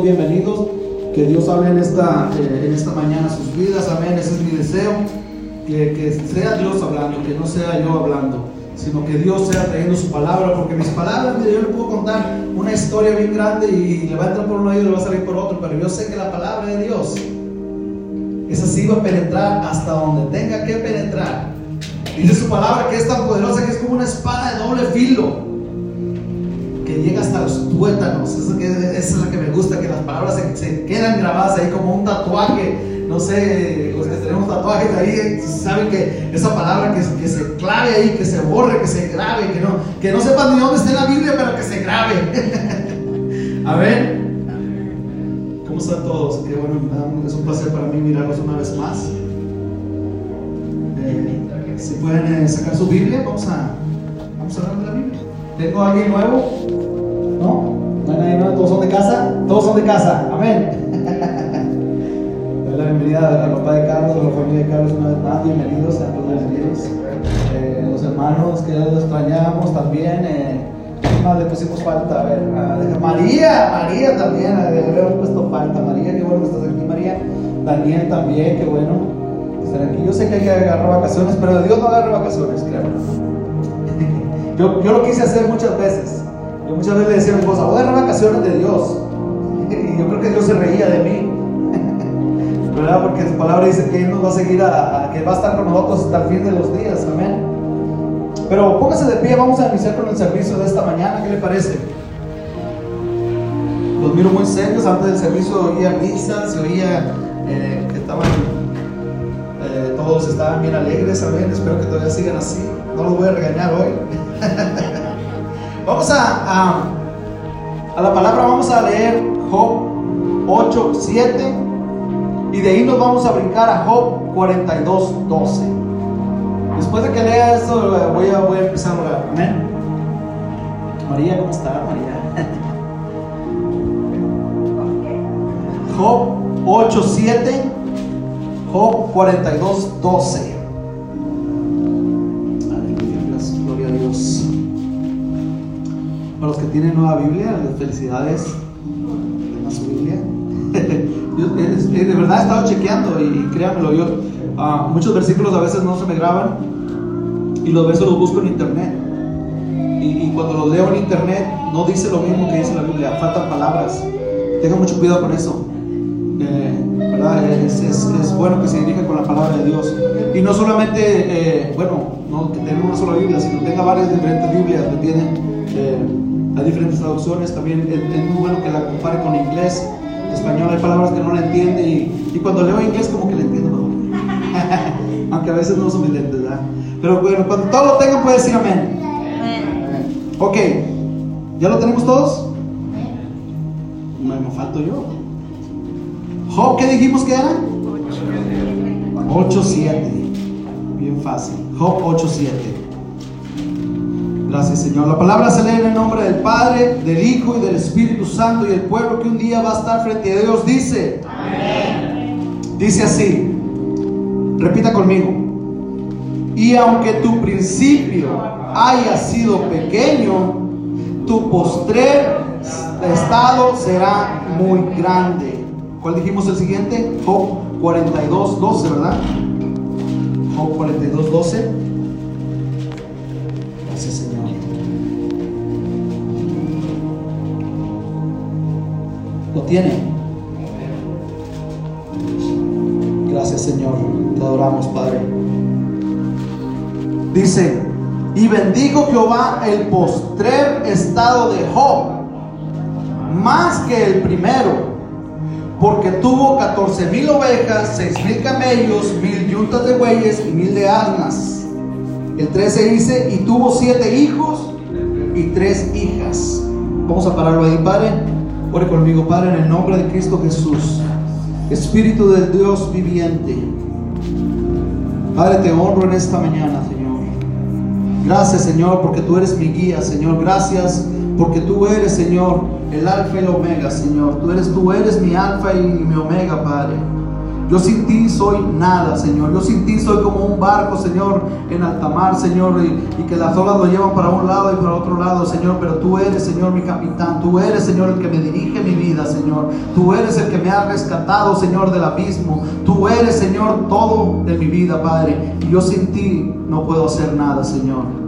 bienvenidos. Que Dios hable en esta, eh, en esta mañana sus vidas. Amén. Ese es mi deseo. Que, sea Dios hablando, que no sea yo hablando, sino que Dios sea trayendo su palabra. Porque mis palabras, mire, yo le puedo contar una historia bien grande y le va a entrar por un y le va a salir por otro. Pero yo sé que la palabra de Dios, esa sí va a penetrar hasta donde tenga que penetrar. Dice su palabra que es tan poderosa que es como una espada de doble filo llega hasta los tuétanos. Esa, es la que me gusta, que las palabras se, quedan grabadas ahí como un tatuaje. No sé, los que tenemos tatuajes ahí saben que esa palabra que, se clave ahí, que se borre, que se grabe, que no, que no sepan ni dónde está la Biblia, pero que se grabe. A ver. ¿Cómo están todos? Bueno, es un placer para mí mirarlos una vez más. Eh, si pueden eh, sacar su Biblia, vamos a, vamos a hablar de la Biblia. ¿Tengo a alguien nuevo? ¿No? ¿No hay nadie nuevo? ¿Todos son de casa? Todos son de casa. Amén. la bienvenida al papá de Carlos, a la familia de Carlos una vez más. Bienvenidos, sean todos bienvenidos. Eh, los hermanos que los extrañamos también. Eh, más le pusimos falta? A ver, a, María, María también, le habíamos puesto falta. María, qué bueno que estás aquí, María. Daniel también, qué bueno estar aquí. Yo sé que hay que agarrar vacaciones, pero Dios no agarra vacaciones, claro. Yo, yo lo quise hacer muchas veces. Yo muchas veces le decía a mi esposa, voy a dar vacaciones de Dios. Y yo creo que Dios se reía de mí. ¿Verdad? Porque su palabra dice que Él nos va a seguir, a, que va a estar con nosotros hasta el fin de los días. Amén. Pero póngase de pie, vamos a iniciar con el servicio de esta mañana. ¿Qué le parece? Los miro muy serios. Antes del servicio oía misa, se oía eh, que estaban, eh, todos estaban bien alegres. Amén. Espero que todavía sigan así. No los voy a regañar hoy. vamos a, a, la palabra, vamos a leer Job 8, 7 y de ahí nos vamos a brincar a Job 42, 12. Después de que lea esto, voy a, voy a empezar a orar. Amén. María, ¿cómo está María? Job 8, 7, Job 42, 12. Que tienen nueva Biblia, felicidades. Tengan su Biblia. yo, de verdad he estado chequeando y créanmelo, yo, uh, muchos versículos a veces no se me graban y los veces los busco en internet. Y, cuando los leo en internet no dice lo mismo que dice la Biblia, faltan palabras. Tengan mucho cuidado con eso. Eh. Es, bueno que se dirija con la palabra de Dios. Y no solamente, eh, bueno, no que tenga una sola Biblia, sino tenga varias diferentes Biblias, ¿me entienden? Eh, hay diferentes traducciones, también es, muy bueno que la compare con inglés, español, hay palabras que no la entiende y, cuando leo inglés como que le entiendo mejor. Aunque a veces no son mis lentes, ¿verdad? Pero bueno, cuando todos lo tengan puede decir amén. amén. Ok, ¿ya lo tenemos todos? No me falto yo. Job, ¿qué dijimos que era? 8.7. Bien fácil. Job 8.7. Gracias, Señor. La palabra se lee en el nombre del Padre, del Hijo y del Espíritu Santo y el pueblo que un día va a estar frente a Dios dice. Amén. Dice así. Repita conmigo. Y aunque tu principio haya sido pequeño, tu postrer estado será muy grande. ¿Cuál dijimos el siguiente? Job 42, 12, ¿verdad? Job 42, 12. Gracias Señor, te adoramos Padre. Dice, y bendigo Jehová el postrer estado de Job, más que el primero, porque tuvo catorce mil ovejas, seis mil camellos, mil yuntas de bueyes y mil de asnas. El 13 dice, y tuvo siete hijos y tres hijas. Vamos a pararlo ahí, Padre. Ore conmigo, Padre, en el nombre de Cristo Jesús. Espíritu del Dios viviente. Padre, te honro en esta mañana, Señor. Gracias, Señor, porque tú eres mi guía, Señor. Gracias porque tú eres, Señor, el alfa y el omega, Señor. Tú eres, tú eres mi alfa y mi omega, Padre. Yo sin ti soy nada, Señor. Yo sin ti soy como un barco, Señor, en alta mar, Señor, y, que las olas lo llevan para un lado y para otro lado, Señor. Pero tú eres, Señor, mi capitán. Tú eres, Señor, el que me dirige mi vida, Señor. Tú eres el que me ha rescatado, Señor, del abismo. Tú eres, Señor, todo de mi vida, Padre. Y yo sin ti no puedo hacer nada, Señor.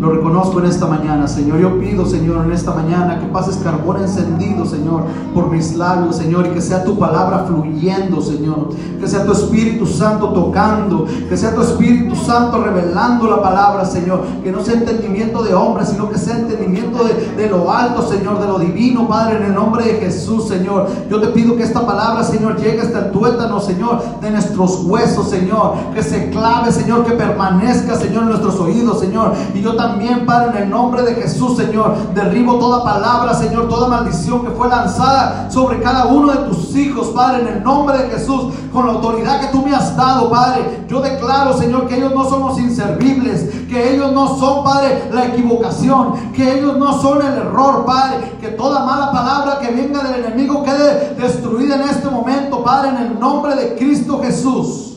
Lo reconozco en esta mañana, Señor. Yo pido, Señor, en esta mañana que pases carbón encendido, Señor, por mis labios, Señor, y que sea tu palabra fluyendo, Señor. Que sea tu Espíritu Santo tocando, que sea tu Espíritu Santo revelando la palabra, Señor. Que no sea entendimiento de hombres, sino que sea entendimiento de, de lo alto, Señor, de lo divino, Padre, en el nombre de Jesús, Señor. Yo te pido que esta palabra, Señor, llegue hasta el tuétano, Señor, de nuestros huesos, Señor. Que se clave, Señor, que permanezca, Señor, en nuestros oídos, Señor. Y yo también también, Padre, en el nombre de Jesús, Señor. Derribo toda palabra, Señor, toda maldición que fue lanzada sobre cada uno de tus hijos, Padre, en el nombre de Jesús, con la autoridad que tú me has dado, Padre. Yo declaro, Señor, que ellos no son los inservibles, que ellos no son, Padre, la equivocación, que ellos no son el error, Padre. Que toda mala palabra que venga del enemigo quede destruida en este momento, Padre, en el nombre de Cristo Jesús.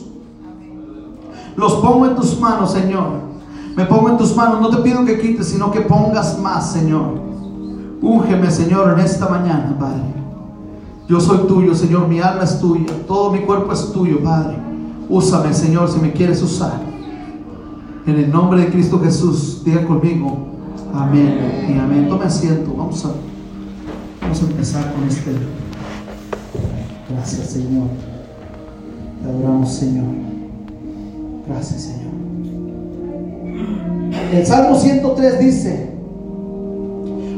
Los pongo en tus manos, Señor. Me pongo en tus manos, no te pido que quites, sino que pongas más, Señor. Úngeme, Señor, en esta mañana, Padre. Yo soy tuyo, Señor, mi alma es tuya, todo mi cuerpo es tuyo, Padre. Úsame, Señor, si me quieres usar. En el nombre de Cristo Jesús, diga conmigo, amén y amén. Tome asiento, vamos a, vamos a empezar con este. Gracias, Señor. Te adoramos, Señor. Gracias, Señor. El Salmo 103 dice,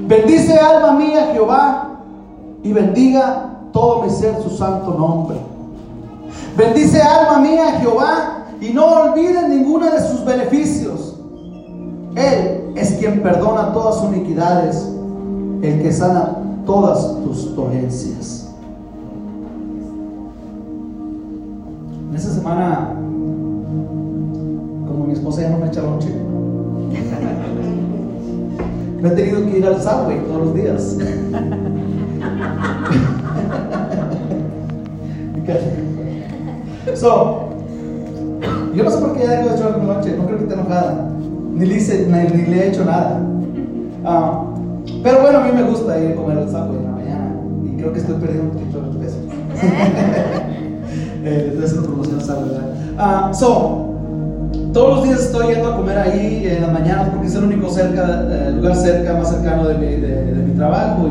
bendice alma mía Jehová y bendiga todo mi ser su santo nombre. Bendice alma mía Jehová y no olvide ninguno de sus beneficios. Él es quien perdona todas sus iniquidades, el que sana todas tus dolencias. En esta semana, como mi esposa ya no me echa lonche, me he tenido que ir al subway todos los días. so, yo no sé por qué ya dejó de echar noche, no creo que esté enojada, ni le, hice, ni, le he hecho nada. Ah, pero bueno, a mí me gusta ir a comer al subway en la mañana y creo que estoy perdiendo un poquito de peso. eh, estoy haciendo promoción al subway, ¿verdad? Uh, so, todos los días estoy yendo a comer ahí en las mañanas porque es el único cerca, eh, lugar cerca, más cercano de mi, de, mi trabajo.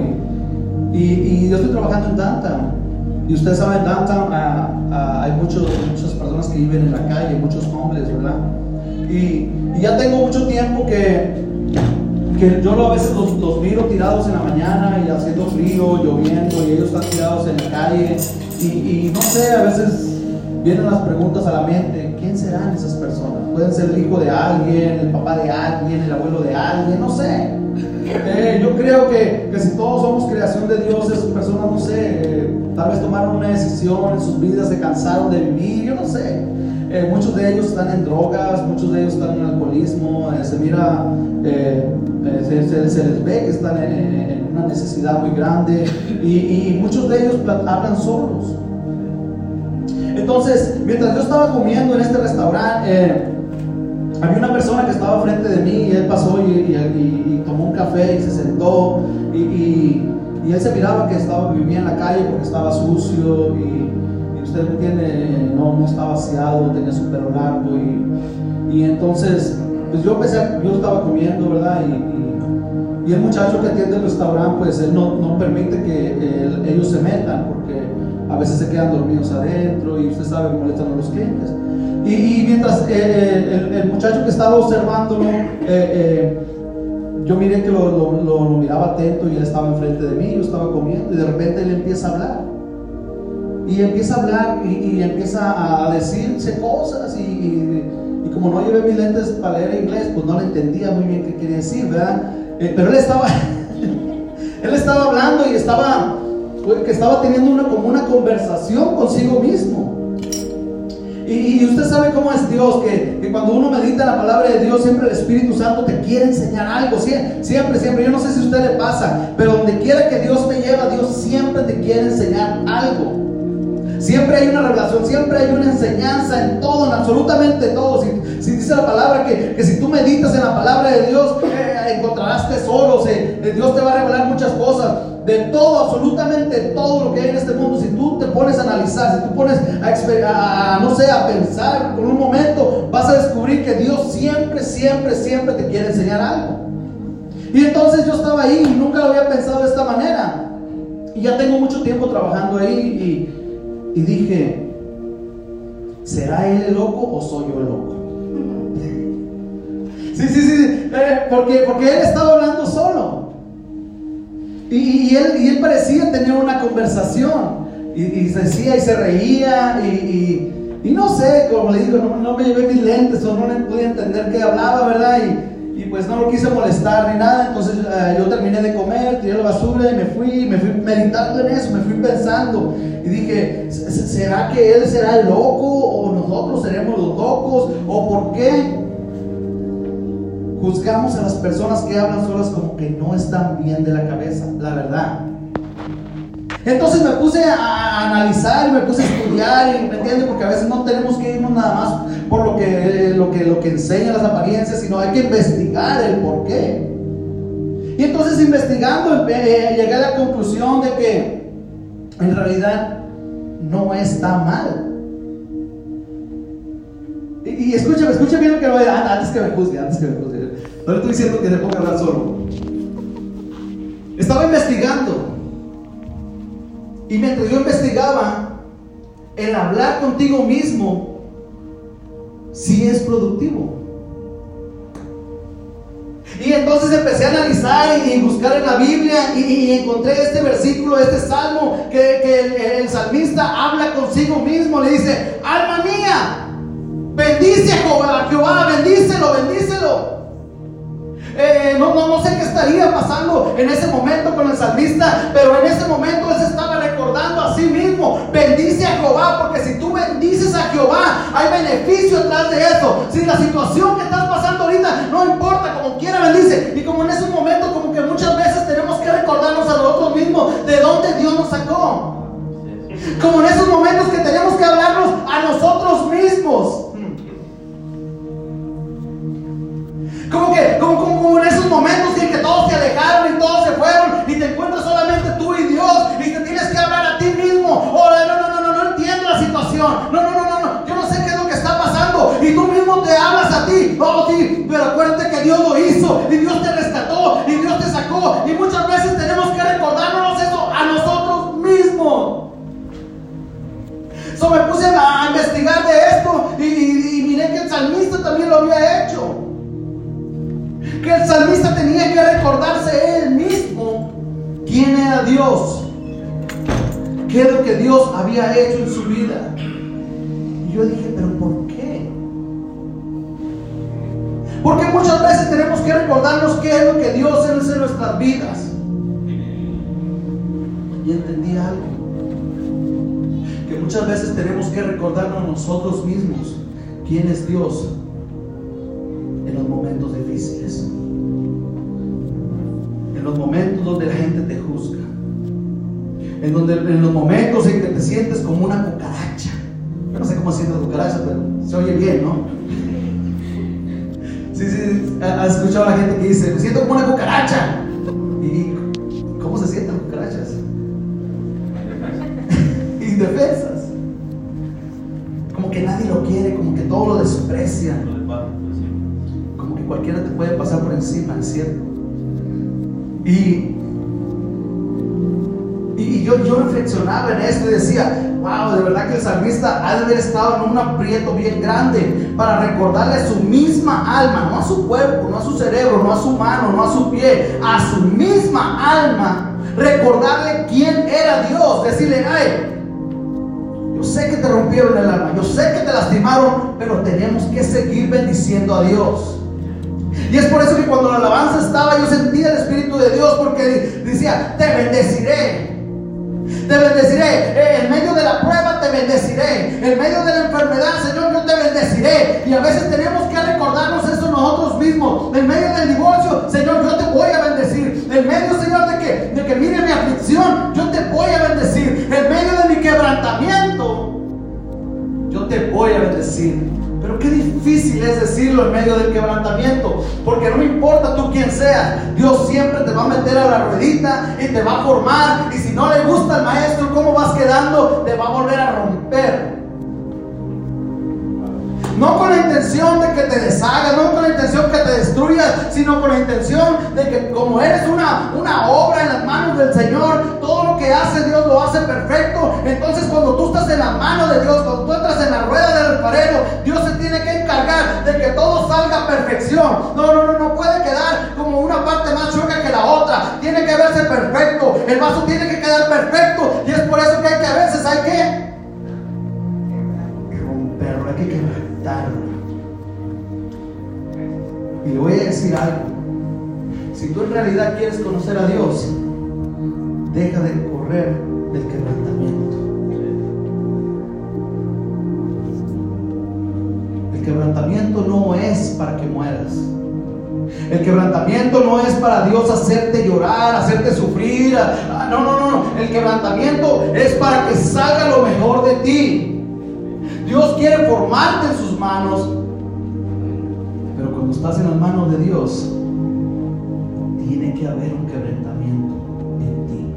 Y, y, yo estoy trabajando en downtown. Y ustedes saben, downtown ah, ah, hay muchos, muchas personas que viven en la calle, muchos hombres, ¿verdad? Y, y ya tengo mucho tiempo que, que yo a veces los, los, miro tirados en la mañana y haciendo frío, lloviendo, y ellos están tirados en la calle. Y, y no sé, a veces vienen las preguntas a la mente, ¿quién serán esas personas? Pueden ser el hijo de alguien, el papá de alguien, el abuelo de alguien, no sé. Eh, yo creo que, que, si todos somos creación de Dios, esas personas, no sé, eh, tal vez tomaron una decisión en sus vidas, se cansaron de vivir, yo no sé. Eh, muchos de ellos están en drogas, muchos de ellos están en alcoholismo, se mira, se, les ve que están en, una necesidad muy grande y, muchos de ellos hablan solos. Entonces, mientras yo estaba comiendo en este restaurante, había una persona que estaba frente de mí y él pasó y, tomó un café y se sentó y, él se miraba que estaba, vivía en la calle porque estaba sucio y, usted me entiende, no, no estaba vaciado, tenía su pelo largo y, entonces, pues yo empecé, yo estaba comiendo, ¿verdad? Y, el muchacho que atiende el restaurante, pues él no, no permite que ellos se metan porque a veces se quedan dormidos adentro y usted sabe, molestan a los clientes. Y, mientras eh, eh, el, muchacho que estaba observándolo, eh, yo miré que lo, miraba atento y él estaba enfrente de mí, yo estaba comiendo y de repente él empieza a hablar. Y empieza a hablar y, empieza a decirse cosas y, como no llevé mis lentes para leer inglés, pues no le entendía muy bien qué quería decir, ¿verdad? pero él estaba, él estaba hablando y estaba que estaba teniendo una, como una conversación consigo mismo. Y, usted sabe cómo es Dios, que, cuando uno medita la palabra de Dios, siempre el Espíritu Santo te quiere enseñar algo, siempre, siempre. Yo no sé si a usted le pasa, pero donde quiera que Dios me lleva, Dios siempre te quiere enseñar algo. Siempre hay una revelación, siempre hay una enseñanza en todo, en absolutamente todo. Si, dice la palabra que, si tú meditas en la palabra de Dios, eh, encontrarás tesoros, Dios te va a revelar muchas cosas. De todo, absolutamente todo lo que hay en este mundo, si tú te pones a analizar, si tú pones a, no sé, a pensar por un momento, vas a descubrir que Dios siempre, siempre, siempre te quiere enseñar algo. Y entonces yo estaba ahí y nunca lo había pensado de esta manera. Y ya tengo mucho tiempo trabajando ahí y, dije, ¿será él el loco o soy yo el loco? Sí, sí, sí, eh, porque, porque él estaba hablando solo. Y, él, y él parecía tener una conversación. Y, se decía y se reía. Y, no sé, como le digo, no, no, me llevé mis lentes o no le pude entender qué hablaba, ¿verdad? y pues no lo quise molestar ni nada. Entonces eh, yo terminé de comer, tiré la basura y me fui, me fui meditando en eso, me fui pensando. Y dije, ¿será que él será el loco o nosotros seremos los locos? ¿O por qué juzgamos a las personas que hablan solas como que no están bien de la cabeza? La verdad. Entonces me puse a analizar y me puse a estudiar, y, ¿me entiendes? Porque a veces no tenemos que irnos nada más por lo que, lo que, lo que enseñan las apariencias, sino hay que investigar el por qué. Y entonces investigando eh, llegué a la conclusión de que en realidad no está mal. Y, escúchame, escúchame bien lo que voy a antes que me juzgue, antes que me juzgue. No le estoy diciendo que te ponga a hablar solo. Estaba investigando y mientras yo investigaba, el hablar contigo mismo sí es productivo. Y entonces empecé a analizar y buscar en la Biblia y, encontré este versículo, este salmo, que, el, salmista habla consigo mismo, le dice, alma mía, bendice a Jehová, bendícelo, bendícelo. Eh, no, no, no sé qué estaría pasando en ese momento con el salmista, pero en ese momento él se estaba recordando a sí mismo, bendice a Jehová, porque si tú bendices a Jehová, hay beneficio detrás de eso. Si la situación que estás pasando ahorita no importa, como quiera bendice. Y como en ese momento, como que muchas veces tenemos que recordarnos a nosotros mismos de dónde Dios nos sacó. Como en esos momentos que tenemos que hablarnos a nosotros mismos. Como que, como, en esos momentos en que todos se alejaron y todos se fueron y te encuentras solamente tú y Dios y te tienes que hablar a ti mismo. Oh, no, no, no, no, entiendo la situación. No, no, no, no, no. Yo no sé qué es lo que está pasando. Y tú mismo te hablas a ti. Oh, sí, pero acuérdate que Dios lo hizo y Dios te rescató y Dios te sacó. Y muchas veces tenemos que recordarnos eso a nosotros mismos. So me puse a investigar de esto y miré que el salmista también lo había hecho que el salmista tenía que recordarse él mismo quién era Dios, qué es lo que Dios había hecho en su vida. Y yo dije, pero ¿por qué? Porque muchas veces tenemos que recordarnos qué es lo que Dios hace en nuestras vidas. Y entendí algo. Que muchas veces tenemos que recordarnos nosotros mismos quién es Dios en los momentos difíciles. En los momentos donde la gente te juzga. En, donde, en los momentos en que te sientes como una cucaracha. Yo no sé cómo siente la cucaracha, pero se oye bien, ¿no? Sí, sí, has escuchado a la gente que dice, me siento como una cucaracha. ¿Y cómo se sienten las cucarachas? Indefensas. Como que nadie lo quiere, como que todo lo desprecian cualquiera te puede pasar por encima, cierto. Y, y yo, yo reflexionaba en esto y decía, wow, de verdad que el salmista ha de haber estado en un aprieto bien grande para recordarle a su misma alma, no a su cuerpo, no a su cerebro, no a su mano, no a su pie, a su misma alma, recordarle quién era Dios, decirle, ay, yo sé que te rompieron el alma, yo sé que te lastimaron, pero tenemos que seguir bendiciendo a Dios. Y es por eso que cuando la alabanza estaba, yo sentía el Espíritu de Dios porque decía, te bendeciré. Te bendeciré. Eh, en medio de la prueba te bendeciré. En medio de la enfermedad, Señor, yo te bendeciré. Y a veces tenemos que recordarnos eso nosotros mismos. En medio del divorcio, Señor, yo te voy a bendecir. En medio, Señor, de que, de que mire mi aflicción, yo te voy a bendecir. En medio de mi quebrantamiento, te voy a bendecir. Pero qué difícil es decirlo en medio del quebrantamiento, porque no importa tú quién seas, Dios siempre te va a meter a la ruedita y te va a formar, y si no le gusta al maestro cómo vas quedando, te va a volver a romper. No con la intención de que te deshaga, no con la intención que te destruya, sino con la intención de que como eres una, una obra en las manos del Señor, todo lo que hace Dios lo hace perfecto. Entonces cuando tú estás en la mano de Dios, cuando tú entras en la rueda del alfarero, Dios se tiene que encargar de que todo salga a perfección. No, no, no, no puede quedar como una parte más chueca que la otra. Tiene que verse perfecto. El vaso tiene que quedar perfecto. Y es por eso que hay que a veces hay que hay que quebrar. Y le voy a decir algo. Si tú en realidad quieres conocer a Dios, deja de correr del quebrantamiento. El quebrantamiento no es para que mueras. El quebrantamiento no es para Dios hacerte llorar, hacerte sufrir. No, no, no. El quebrantamiento es para que salga lo mejor de ti. Dios quiere formarte en sus manos. Pero cuando estás en las manos de Dios, tiene que haber un quebrantamiento en ti.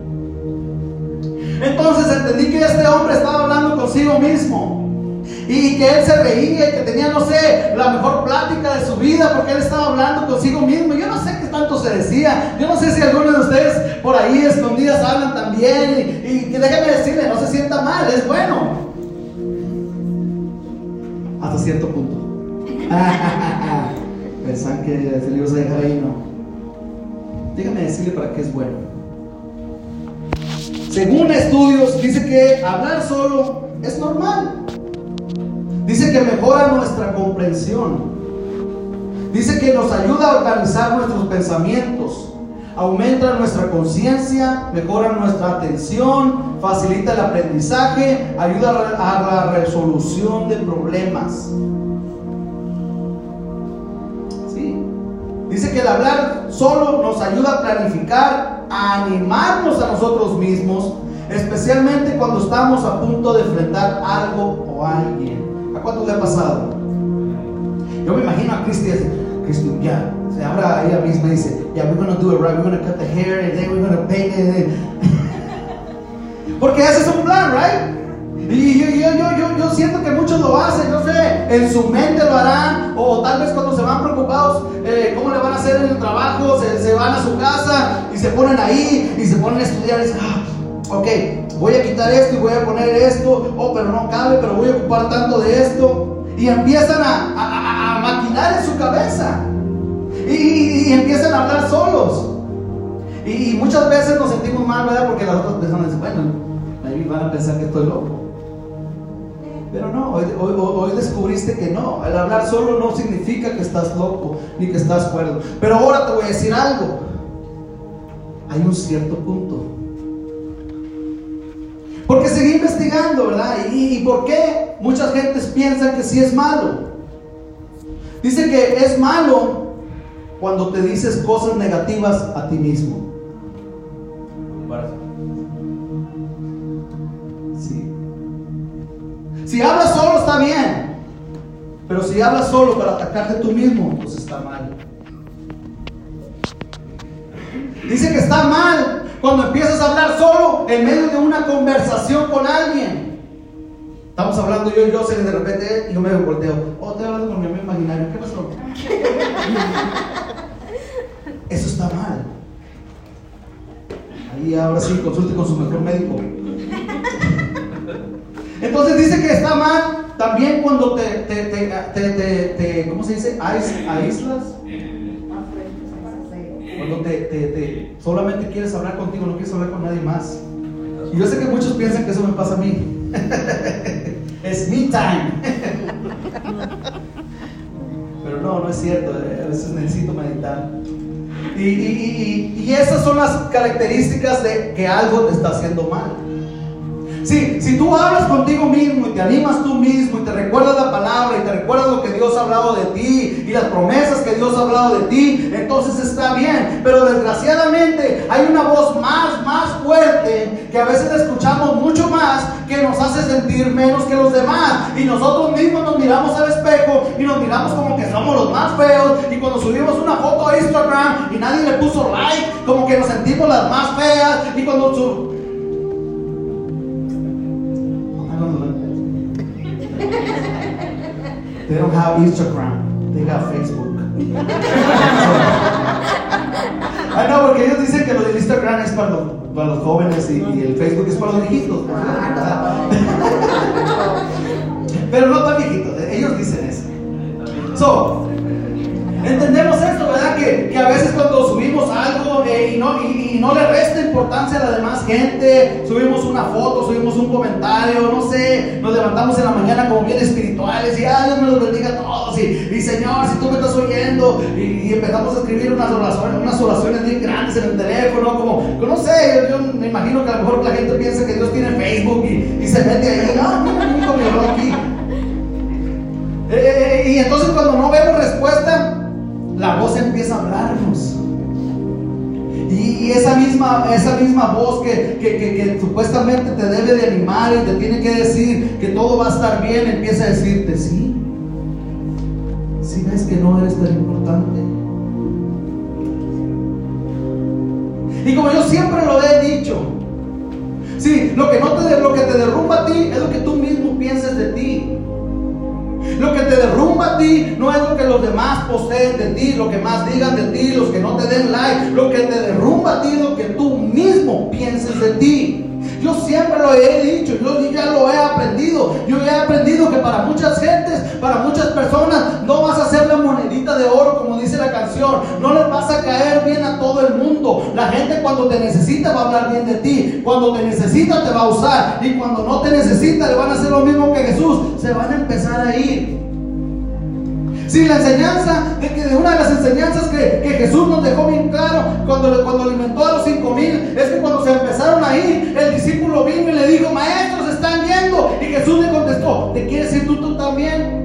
Entonces entendí que este hombre estaba hablando consigo mismo. Y que él se reía y que tenía, no sé, la mejor plática de su vida porque él estaba hablando consigo mismo. Yo no sé qué tanto se decía. Yo no sé si algunos de ustedes por ahí escondidas hablan también. Y, que déjeme decirle, no se sienta mal, es bueno hasta cierto punto. Pensan que se le iba a dejar ahí, no. Déjame decirle para qué es bueno. Según estudios, dice que hablar solo es normal. Dice que mejora nuestra comprensión. Dice que nos ayuda a organizar nuestros pensamientos aumenta nuestra conciencia, mejora nuestra atención, facilita el aprendizaje, ayuda a la resolución de problemas. ¿Sí? Dice que el hablar solo nos ayuda a planificar, a animarnos a nosotros mismos, especialmente cuando estamos a punto de enfrentar algo o alguien. ¿A cuánto le ha pasado? Yo me imagino a Cristian, Cristian, ya, se ella misma y dice, yeah, we're to do it right, we're to cut the hair and then we're to paint it. Porque ese es un plan, right? Y yo, yo, yo, yo, siento que muchos lo hacen, no sé, en su mente lo harán, o tal vez cuando se van preocupados, eh, ¿cómo le van a hacer en el trabajo? Se, van a su casa y se ponen ahí y se ponen a estudiar y dicen, ah, ok, voy a quitar esto y voy a poner esto, oh, pero no cabe, pero voy a ocupar tanto de esto. Y empiezan a, a, a maquinar en su cabeza y, empiezan a hablar solos. Y, muchas veces nos sentimos mal, ¿verdad? Porque las otras personas dicen, bueno, ahí van a pensar que estoy loco. Pero no, hoy, hoy, descubriste que no, el hablar solo no significa que estás loco ni que estás cuerdo. Pero ahora te voy a decir algo. Hay un cierto punto. Porque seguí investigando, ¿verdad? ¿Y, y por qué muchas gentes piensan que sí es malo? Dice que es malo cuando te dices cosas negativas a ti mismo. Si hablas solo está bien, pero si hablas solo para atacarte tú mismo, pues está mal. Dice que está mal cuando empiezas a hablar solo en medio de una conversación con alguien. Estamos hablando yo y yo, de repente yo me volteo. Oh, estoy hablando con mi amigo imaginario. ¿Qué pasó? Eso está mal. Ahí ahora sí, consulte con su mejor médico. Entonces dice que está mal también cuando te, te, te, te ¿cómo se dice? Aíslas. Cuando te, solamente quieres hablar contigo, no quieres hablar con nadie más. Y yo sé que muchos piensan que eso me pasa a mí. es me time. Pero no, no es cierto. A veces necesito meditar. Y, esas son las características de que algo te está haciendo mal. Sí, si tú hablas contigo mismo y te animas tú mismo y te recuerdas la palabra y te recuerdas lo que Dios ha hablado de ti y las promesas que Dios ha hablado de ti, entonces está bien. Pero desgraciadamente hay una voz más, más fuerte que a veces escuchamos mucho más que nos hace hace sentir menos que los demás. Y nosotros mismos nos miramos al espejo y nos miramos como que somos los más feos. Y cuando subimos una foto a Instagram y nadie le puso like, como que nos sentimos las más feas. Y cuando They don't have Instagram, they have Facebook. Ah, no, porque ellos dicen que lo del Instagram es para los, para los jóvenes y, y el Facebook es para los viejitos. Pero no tan viejitos, ellos dicen eso. So, entendemos esto, ¿verdad? Que, que a veces cuando no, no le resta importancia a la demás gente, subimos una foto, subimos un comentario, no sé, nos levantamos en la mañana como bien espirituales y ah, Dios me los bendiga a todos. Y, Señor, si tú me estás oyendo, y, empezamos a escribir unas oraciones, unas oraciones bien grandes en el teléfono, como, no sé, yo, me imagino que a lo mejor la gente piensa que Dios tiene Facebook y, se mete ahí, no, mira, mi hijo me oró aquí. Eh, y entonces cuando no vemos respuesta, la voz empieza a hablarnos. Y, esa, misma, esa misma voz que, que, que, supuestamente te debe de animar y te tiene que decir que todo va a estar bien, empieza a decirte, sí, si ves que no eres tan importante. Y como yo siempre lo he dicho, sí, lo que, no te, lo que te derrumba a ti es lo que tú mismo pienses de ti. Lo que te derrumba a ti no es lo que los demás poseen de ti, lo que más digan de ti, los que no te den like. Lo que te derrumba a ti es lo que tú mismo pienses de ti. Yo siempre lo he dicho, yo ya lo he aprendido. Yo he aprendido que para muchas gentes, para muchas personas, no vas a ser la monedita de oro, como dice la canción. No les vas a caer bien a todo el mundo. La gente cuando te necesita va a hablar bien de ti. Cuando te necesita te va a usar. Y cuando no te necesita le van a hacer lo mismo que Jesús. Se van a empezar a ir. Si la enseñanza, de que una de las enseñanzas que, que, Jesús nos dejó bien claro cuando, cuando alimentó a los cinco mil, es que cuando se empezaron a ir, el discípulo vino y le dijo, maestros, están yendo. Y Jesús le contestó, ¿te quieres ir tú, tú también?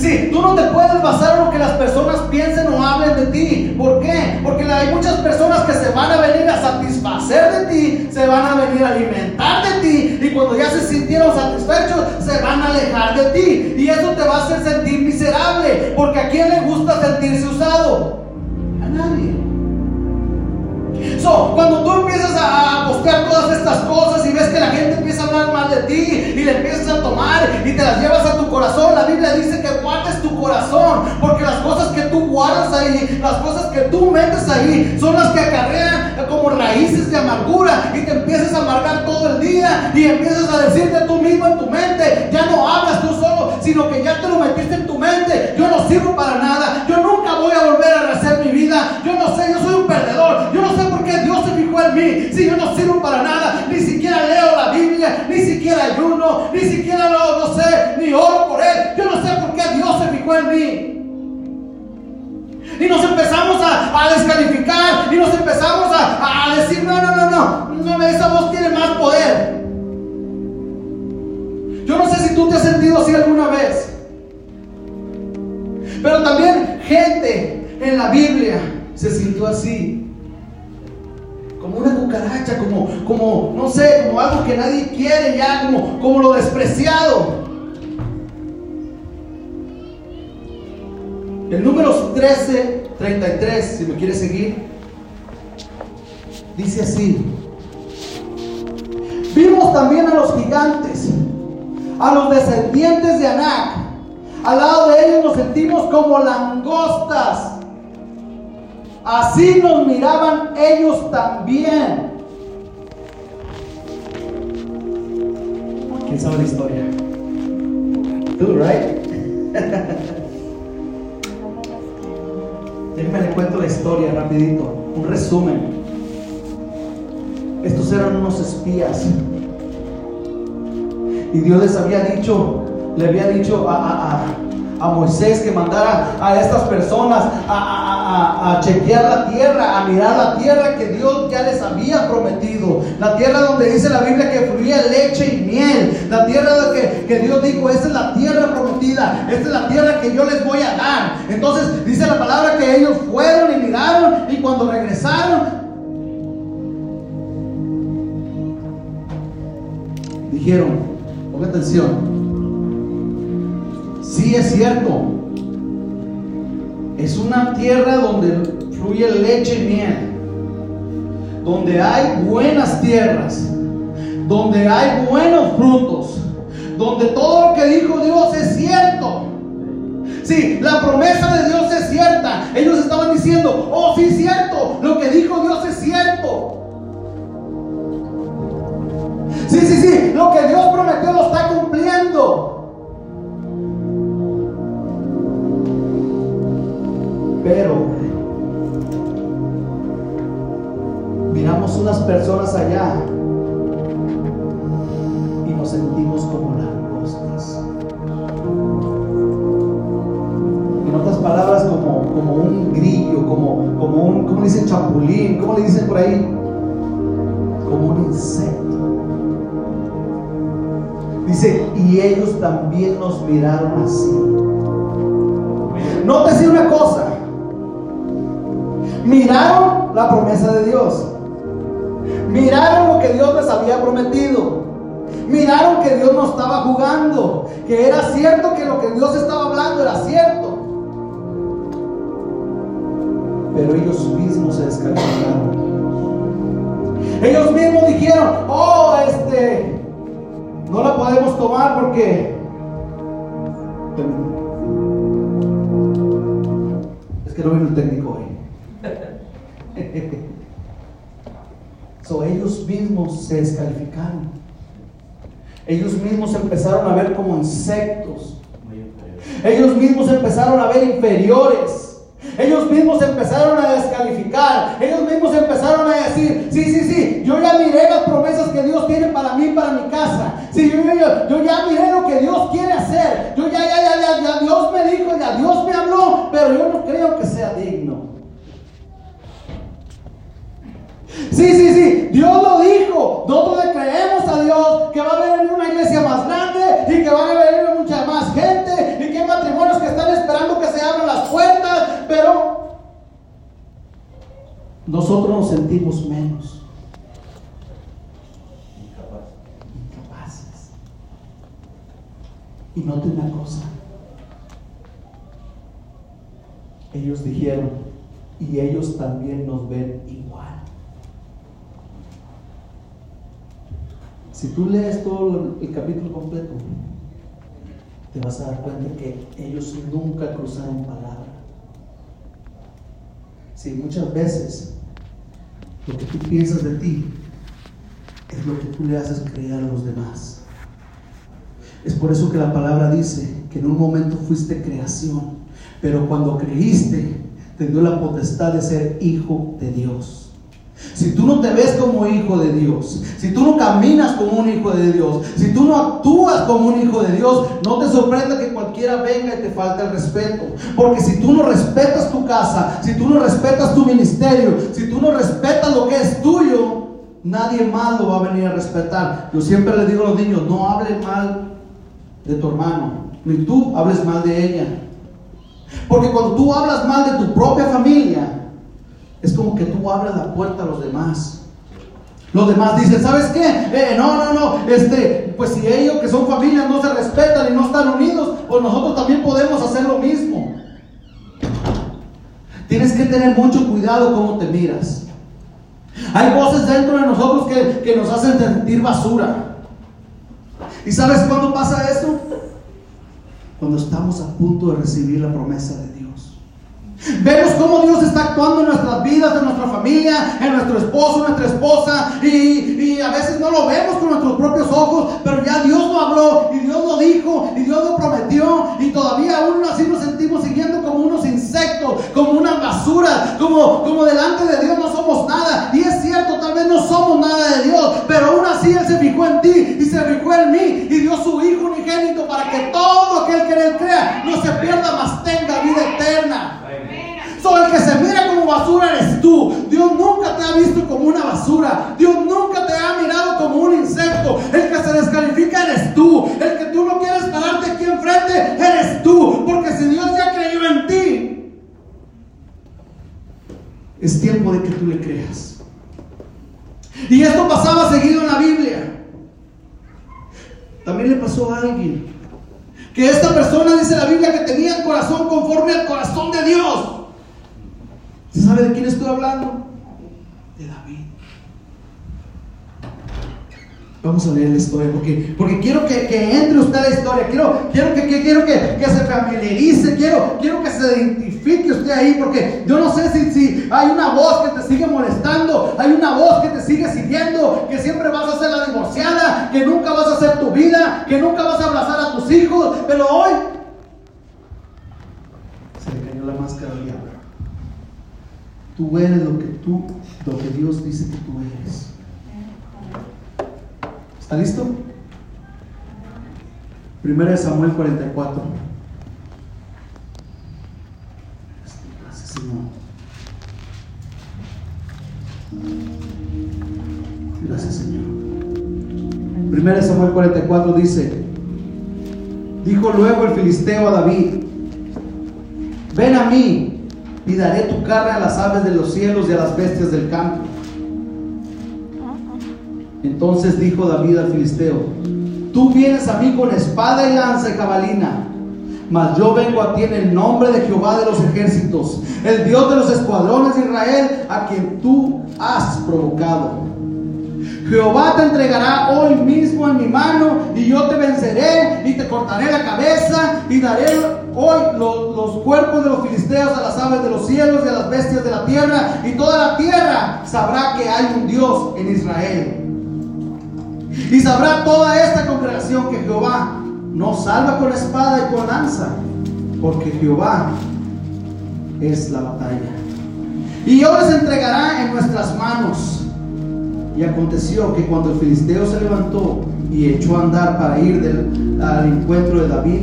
Sí, tú no te puedes basar en lo que las personas piensen o hablen de ti. ¿Por qué? Porque hay muchas personas que se van a venir a satisfacer de ti, se van a venir a alimentar de ti y cuando ya se sintieron satisfechos, se van a alejar de ti. Y eso te va a hacer sentir miserable, porque a quién le gusta sentirse usado? A nadie. So, cuando tú empiezas a, postear todas estas cosas y ves que la gente empieza a hablar mal de ti y le empiezas a tomar y te las llevas a tu corazón, la Biblia dice que guardes tu corazón, porque las cosas que tú guardas ahí, las cosas que tú metes ahí, son las que acarrean como raíces de amargura y te empiezas a amargar todo el día y empiezas a decirte tú mismo en tu mente, ya no hablas tú solo, sino que ya te lo metiste en tu mente, yo no sirvo para nada, yo nunca voy a volver a rehacer mi vida, yo no sé, yo soy un perdedor, yo no sé qué Dios se fijó en mí, si yo no sirvo para nada, ni siquiera leo la Biblia, ni siquiera ayuno, ni siquiera lo, no sé, ni oro por él, yo no sé por qué Dios se fijó en mí. Y nos empezamos a, a descalificar y nos empezamos a, a, decir, no, no, no, no, no, esa voz tiene más poder. Yo no sé si tú te has sentido así alguna vez. Pero también gente en la Biblia se sintió así. Como una cucaracha, como, como, no sé, como algo que nadie quiere ya, como, como lo despreciado. El número 13, 33, si me quieres seguir, dice así. Vimos también a los gigantes, a los descendientes de Anac. Al lado de ellos nos sentimos como langostas. Así nos miraban ellos también. ¿Quién sabe la historia? Tú, right? Déjenme le cuento la historia rapidito, un resumen. Estos eran unos espías. Y Dios les había dicho, le había dicho a, a, a Moisés que mandara a estas personas a, a, chequear la tierra, a mirar la tierra que Dios ya les había prometido. La tierra donde dice la Biblia que fluía leche y miel. La tierra que, que Dios dijo, esta es la tierra prometida. Esta es la tierra que yo les voy a dar. Entonces dice la palabra que ellos fueron y miraron y cuando regresaron dijeron, ponga atención, sí es cierto, es una tierra donde fluye leche y miel, donde hay buenas tierras, donde hay buenos frutos, donde todo lo que dijo Dios es cierto. Sí, la promesa de Dios es cierta. Ellos estaban diciendo, oh, sí es cierto, lo que dijo Dios es cierto. Sí, sí, sí, lo que Dios prometió lo está cumpliendo. Pero miramos unas personas allá y nos sentimos como langostas. En otras palabras, como, como un grillo, como, como un, ¿cómo le dicen? Chapulín, ¿cómo le dicen por ahí? Como un insecto. Dice, y ellos también nos miraron así. Nótese una la promesa de Dios. Miraron lo que Dios les había prometido. Miraron que Dios no estaba jugando. Que era cierto que lo que Dios estaba hablando era cierto. Pero ellos mismos se descalificaron. Ellos mismos dijeron, oh, este, no la podemos tomar porque es que no viene el técnico hoy. Ellos mismos se descalificaron. Ellos mismos empezaron a ver como insectos. Ellos mismos empezaron a ver inferiores. Ellos mismos empezaron a descalificar. Ellos mismos empezaron a decir, sí, sí, sí, yo ya miré las promesas que Dios tiene para mí, para mi casa. Sí, yo ya miré lo que Dios quiere hacer. Yo ya, ya, ya, ya, ya, Dios me dijo, ya Dios me habló, pero yo no creo que sea digno. Sí, sí, sí, Dios lo dijo. Nosotros le creemos a Dios que va a haber una iglesia más grande y que va a haber mucha más gente y que hay matrimonios que están esperando que se abran las puertas, pero nosotros nos sentimos menos. Incapaces. Y note una cosa. Ellos dijeron, y ellos también nos ven igual. Si tú lees todo el capítulo completo, te vas a dar cuenta que ellos nunca cruzaron palabra. Si muchas veces lo que tú piensas de ti es lo que tú le haces creer a los demás. Es por eso que la palabra dice que en un momento fuiste creación, pero cuando creíste, te dio la potestad de ser hijo de Dios. Si tú no te ves como hijo de Dios, si tú no caminas como un hijo de Dios, si tú no actúas como un hijo de Dios, no te sorprenda que cualquiera venga y te falte el respeto. Porque si tú no respetas tu casa, si tú no respetas tu ministerio, si tú no respetas lo que es tuyo, nadie más lo va a venir a respetar. Yo siempre le digo a los niños, no hables mal de tu hermano, ni tú hables mal de ella. Porque cuando tú hablas mal de tu propia familia, es como que tú abres la puerta a los demás. Los demás dicen, ¿sabes qué? Eh, no, no, no, este, pues si ellos que son familias no se respetan y no están unidos, pues nosotros también podemos hacer lo mismo. Tienes que tener mucho cuidado cómo te miras. Hay voces dentro de nosotros que, que nos hacen sentir basura. ¿Y sabes cuándo pasa esto? Cuando estamos a punto de recibir la promesa de Dios. Cómo Dios está actuando en nuestras vidas, en nuestra familia, en nuestro esposo, nuestra esposa, y, a veces no lo vemos con nuestros propios ojos, pero ya Dios lo habló, y Dios lo dijo, y Dios lo prometió, y todavía aún así nos sentimos siguiendo como unos insectos, como una basura, como, como delante de Dios no somos nada. Y es cierto, tal vez no somos nada de Dios, pero aún así Él se fijó en ti y se fijó en mí, y dio su Hijo unigénito para que todo aquel que en Él crea no se pierda, mas tenga vida eterna. El que se mira como basura eres tú. Dios nunca te ha visto como una basura. Dios nunca te ha mirado como un insecto. El que se descalifica eres tú. El que tú no quieres pararte aquí enfrente eres tú. Porque si Dios ya creyó en ti, es tiempo de que tú le creas. Y esto pasaba seguido en la Biblia. también le pasó a alguien. Que esta persona dice la Biblia que tenía el corazón conforme al corazón de Dios. ¿Se sabe de quién estoy hablando? De David. Vamos a leer la historia porque, porque quiero que, entre usted a la historia, quiero, quiero, que, quiero que, se familiarice, quiero, quiero que se identifique usted ahí, porque yo no sé si, si hay una voz que te sigue molestando, hay una voz que te sigue siguiendo, que siempre vas a ser la divorciada, que nunca vas a hacer tu vida, que nunca vas a abrazar a tus hijos, pero hoy se le cayó la máscara. Tú eres lo que tú, lo que Dios dice que tú eres. ¿Está listo? Primera de Samuel 44. Gracias, Señor. Gracias, Señor. Primera de Samuel 44 dice, dijo luego el filisteo a David, ven a mí y daré tu carne a las aves de los cielos y a las bestias del campo. Entonces dijo David al filisteo, tú vienes a mí con espada y lanza y jabalina, mas yo vengo a ti en el nombre de Jehová de los ejércitos, el Dios de los escuadrones de Israel, a quien tú has provocado. Jehová te entregará hoy mismo en mi mano y yo te venceré y te cortaré la cabeza y daré hoy los, cuerpos de los filisteos a las aves de los cielos y a las bestias de la tierra y toda la tierra sabrá que hay un Dios en Israel. Y sabrá toda esta congregación que Jehová no salva con espada y con lanza, porque Jehová es la batalla. Y Dios les entregará en nuestras manos. Y aconteció que cuando el filisteo se levantó y echó a andar para ir al encuentro de David,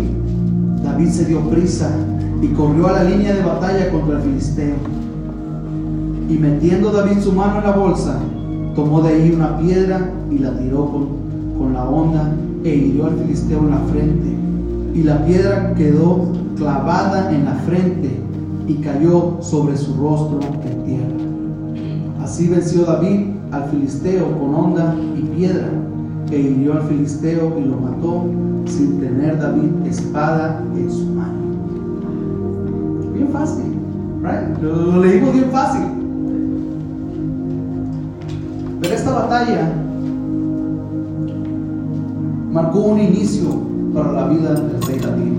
David se dio prisa y corrió a la línea de batalla contra el filisteo. Y metiendo David su mano en la bolsa, tomó de ahí una piedra y la tiró con, la onda e hirió al filisteo en la frente. Y la piedra quedó clavada en la frente y cayó sobre su rostro en tierra. Así venció David al filisteo con onda y piedra, e hirió al filisteo y lo mató sin tener David espada en su mano. Bien fácil, right? lo leímos bien fácil. Pero esta batalla marcó un inicio para la vida del rey David.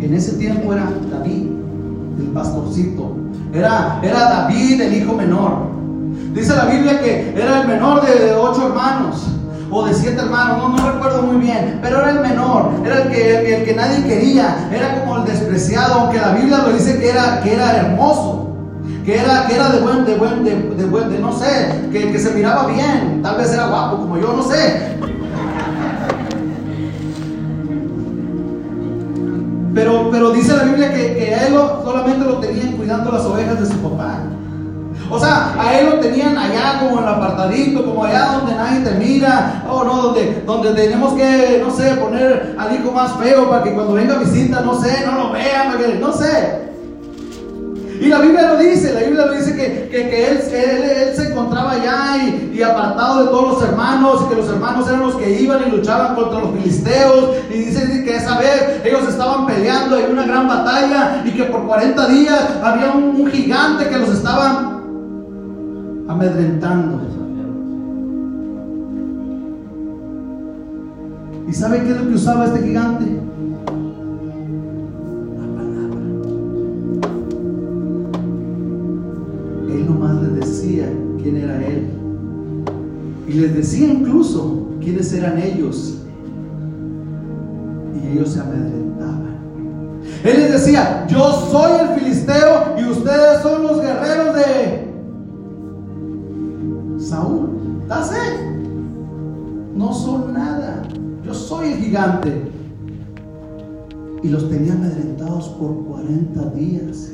En ese tiempo era David, el pastorcito. Era, era David, el hijo menor. Dice la Biblia que era el menor de, ocho hermanos o de siete hermanos, no, no recuerdo muy bien, pero era el menor, era el que, el, que nadie quería, era como el despreciado, aunque la Biblia lo dice que era, que era hermoso que era, que era de buen, de buen, de, buen, de no sé, que, que se miraba bien, tal vez era guapo como yo, no sé. Pero, pero dice la Biblia que, que él solamente lo tenían cuidando las ovejas de su papá. O sea, a él lo tenían allá como en el apartadito, como allá donde nadie te mira, o no, donde, donde tenemos que, no sé, poner al hijo más feo para que cuando venga visita, no sé, no lo vean, no sé. Y la Biblia lo dice, la Biblia lo dice que, él, él, se encontraba allá y, apartado de todos los hermanos, y que los hermanos eran los que iban y luchaban contra los filisteos. Y dice que esa vez ellos estaban peleando en una gran batalla y que por 40 días había un gigante que los estaba amedrentando. ¿Y sabe qué es lo que usaba este gigante? quién era Él. Y les decía incluso quiénes eran ellos. Y ellos se amedrentaban. Él les decía, yo soy el filisteo y ustedes son los guerreros de Saúl. That's No son nada. Yo soy el gigante. Y los tenía amedrentados por 40 días.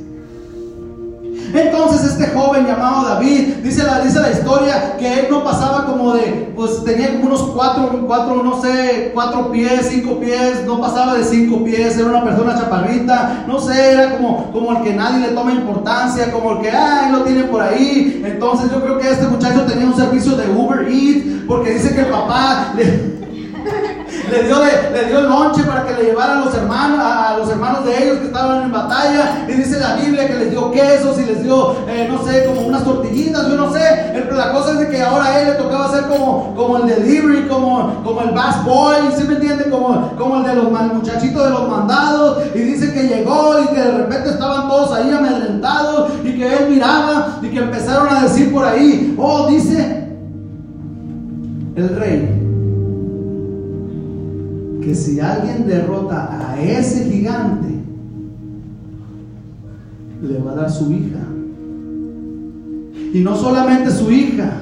Entonces este joven llamado David, dice la, dice la historia que él no pasaba como de, pues tenía como unos cuatro, cuatro, no sé, cuatro pies, cinco pies, no pasaba de cinco pies, era una persona chaparrita, no sé, era como, como el que nadie le toma importancia, como el que, ay, lo tiene por ahí. Entonces yo creo que este muchacho tenía un servicio de Uber Eats, porque dice que el papá le... le dio, le dio lonche para que le llevara a los hermanos, a, los hermanos de ellos que estaban en batalla. Y dice la Biblia que les dio quesos y les dio, eh, no sé, como unas tortillitas, yo no sé. Pero la cosa es de que ahora a él le tocaba ser como, como el delivery, como, como el bass boy, ¿sí me entienden? Como, como el de los muchachitos de los mandados. Y dice que llegó y que de repente estaban todos ahí amedrentados y que él miraba y que empezaron a decir por ahí, oh, dice el rey que si alguien derrota a ese gigante, le va a dar su hija. Y no solamente su hija,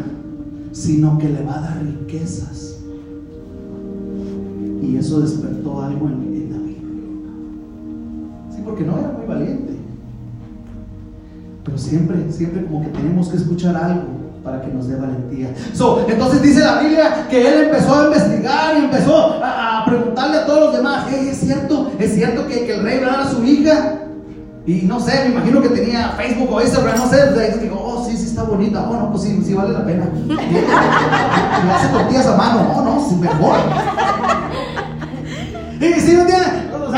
sino que le va a dar riquezas. Y eso despertó algo en, en David. Sí, porque no era muy valiente. Pero siempre, siempre como que tenemos que escuchar algo para que nos dé valentía. entonces dice la Biblia que él empezó a investigar y empezó a, preguntarle a todos los demás, ¿es cierto? ¿Es cierto que, el rey va a su hija? Y no sé, me imagino que tenía Facebook o Instagram, no sé, digo, oh, sí, sí está bonita, bueno, pues sí, sí vale la pena. Y, hace tortillas a mano, oh, no, sí, mejor. Y si no tiene,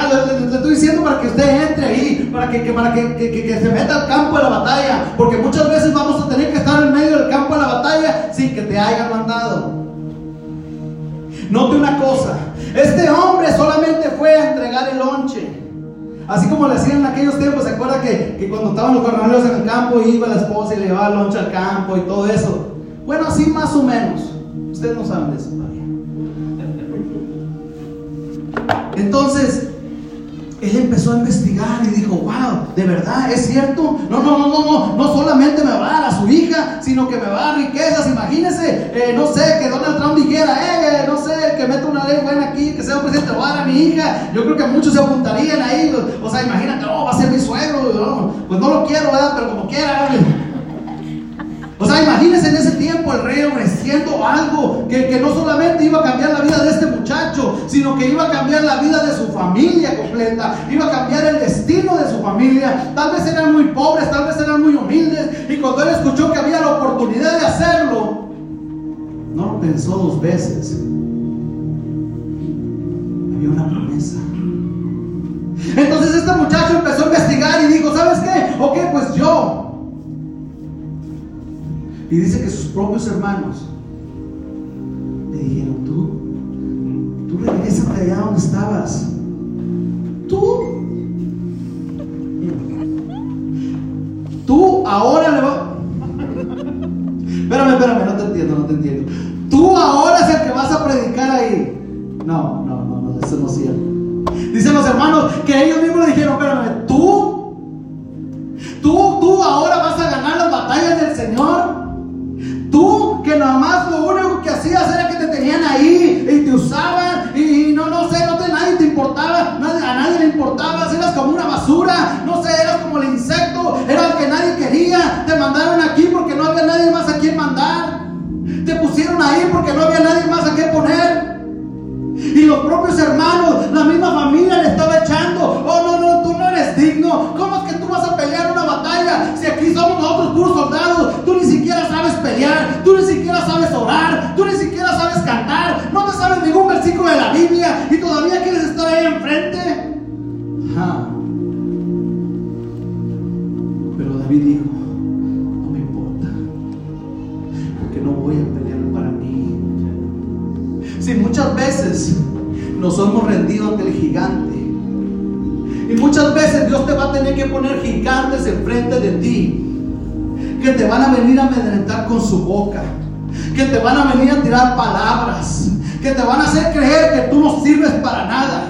le, estoy diciendo para que usted entre ahí, para que, para que, se meta al campo de la batalla, porque muchas veces vamos a tener que estar en medio del campo de la batalla sin que te hayan mandado. Note una cosa, este hombre solamente fue a entregar el lonche. Así como le hacían en aquellos tiempos, ¿se acuerda que, cuando estaban los jornaleros en el campo iba la esposa y le llevaba el lonche al campo y todo eso? Bueno, así más o menos. Ustedes no saben de eso todavía. Entonces, él empezó a investigar y dijo, wow, ¿de verdad es cierto? No, no, no, no, no, no solamente me va a dar a su hija, sino que me va a dar riquezas. Imagínense, eh, no sé, que Donald Trump dijera, eh, no sé, que meta una ley buena aquí, que sea un presidente, va a dar a mi hija. Yo creo que muchos se apuntarían ahí. O sea, imagínate, oh, va a ser mi suegro. Pues no lo quiero, ¿verdad? Pero como quiera. O sea, imagínense en ese tiempo el rey ofreciendo algo que, que, no solamente iba a cambiar la vida de este muchacho, sino que iba a cambiar la vida de su familia completa, iba a cambiar el destino de su familia. Tal vez eran muy pobres, tal vez eran muy humildes, y cuando él escuchó que había la oportunidad de hacerlo, no lo pensó dos veces. Había una promesa. Entonces este muchacho empezó a investigar y dijo, ¿sabes qué? Ok, pues yo y dice que sus propios hermanos le dijeron, tú, tú regresate allá donde estabas. Tú, tú ahora le vas... espérame, espérame, no te entiendo, no te entiendo. Tú ahora es el que vas a predicar ahí. No, no, no, no, eso no es cierto. Dicen los hermanos que ellos mismos le dijeron, espérame, tú, tú, tú ahora vas a ganar las batallas del Señor. Que nada más lo único que hacías era que te tenían ahí y te usaban y no, no sé, no te, nadie te importaba, a nadie le importaba, eras como una basura, no sé, eras como el insecto, era el que nadie quería, te mandaron aquí porque no había nadie más a quien mandar, te pusieron ahí porque no había nadie más a quien poner. Y los propios hermanos, la misma familia le estaba echando, oh no, no, tú no eres digno, ¿cómo es que tú vas a pelear una batalla si aquí somos nosotros puros soldados? Orar, tú ni siquiera sabes cantar, no te sabes ningún versículo de la Biblia y todavía quieres estar ahí enfrente. Pero David dijo, no me importa, porque no voy a pelear para mí. Si muchas veces nos hemos rendido ante el gigante, y muchas veces Dios te va a tener que poner gigantes enfrente de ti que te van a venir a amedrentar con su boca, que te van a venir a tirar palabras, que te van a hacer creer que tú no sirves para nada.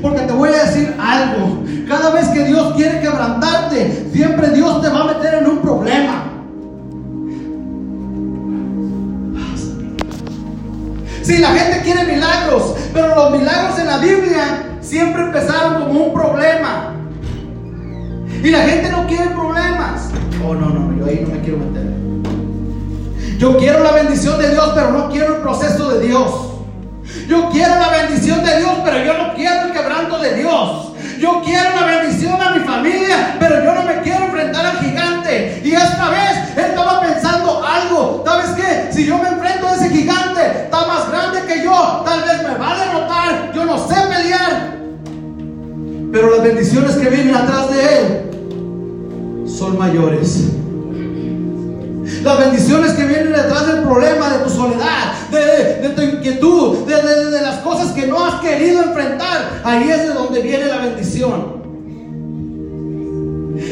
Porque te voy a decir algo, cada vez que Dios quiere quebrantarte, siempre Dios te va a meter en un problema. Si la gente quiere milagros, pero los milagros en la Biblia siempre empezaron como un problema. Y la gente no quiere problemas. Oh, no, no, yo ahí no me quiero meter. Yo quiero la bendición de Dios, pero no quiero el proceso de Dios. Yo quiero la bendición de Dios, pero yo no quiero el quebranto de Dios. Yo quiero la bendición a mi familia, pero yo no me quiero enfrentar al gigante. Y esta vez él estaba pensando algo. ¿Sabes qué? Si yo me enfrento a ese gigante, está más grande que yo, tal vez me va a derrotar, Pero las bendiciones que vienen atrás de él son mayores. Las bendiciones que vienen detrás del problema, de tu soledad, de, tu inquietud, de, de, las cosas que no has querido enfrentar, ahí es de donde viene la bendición.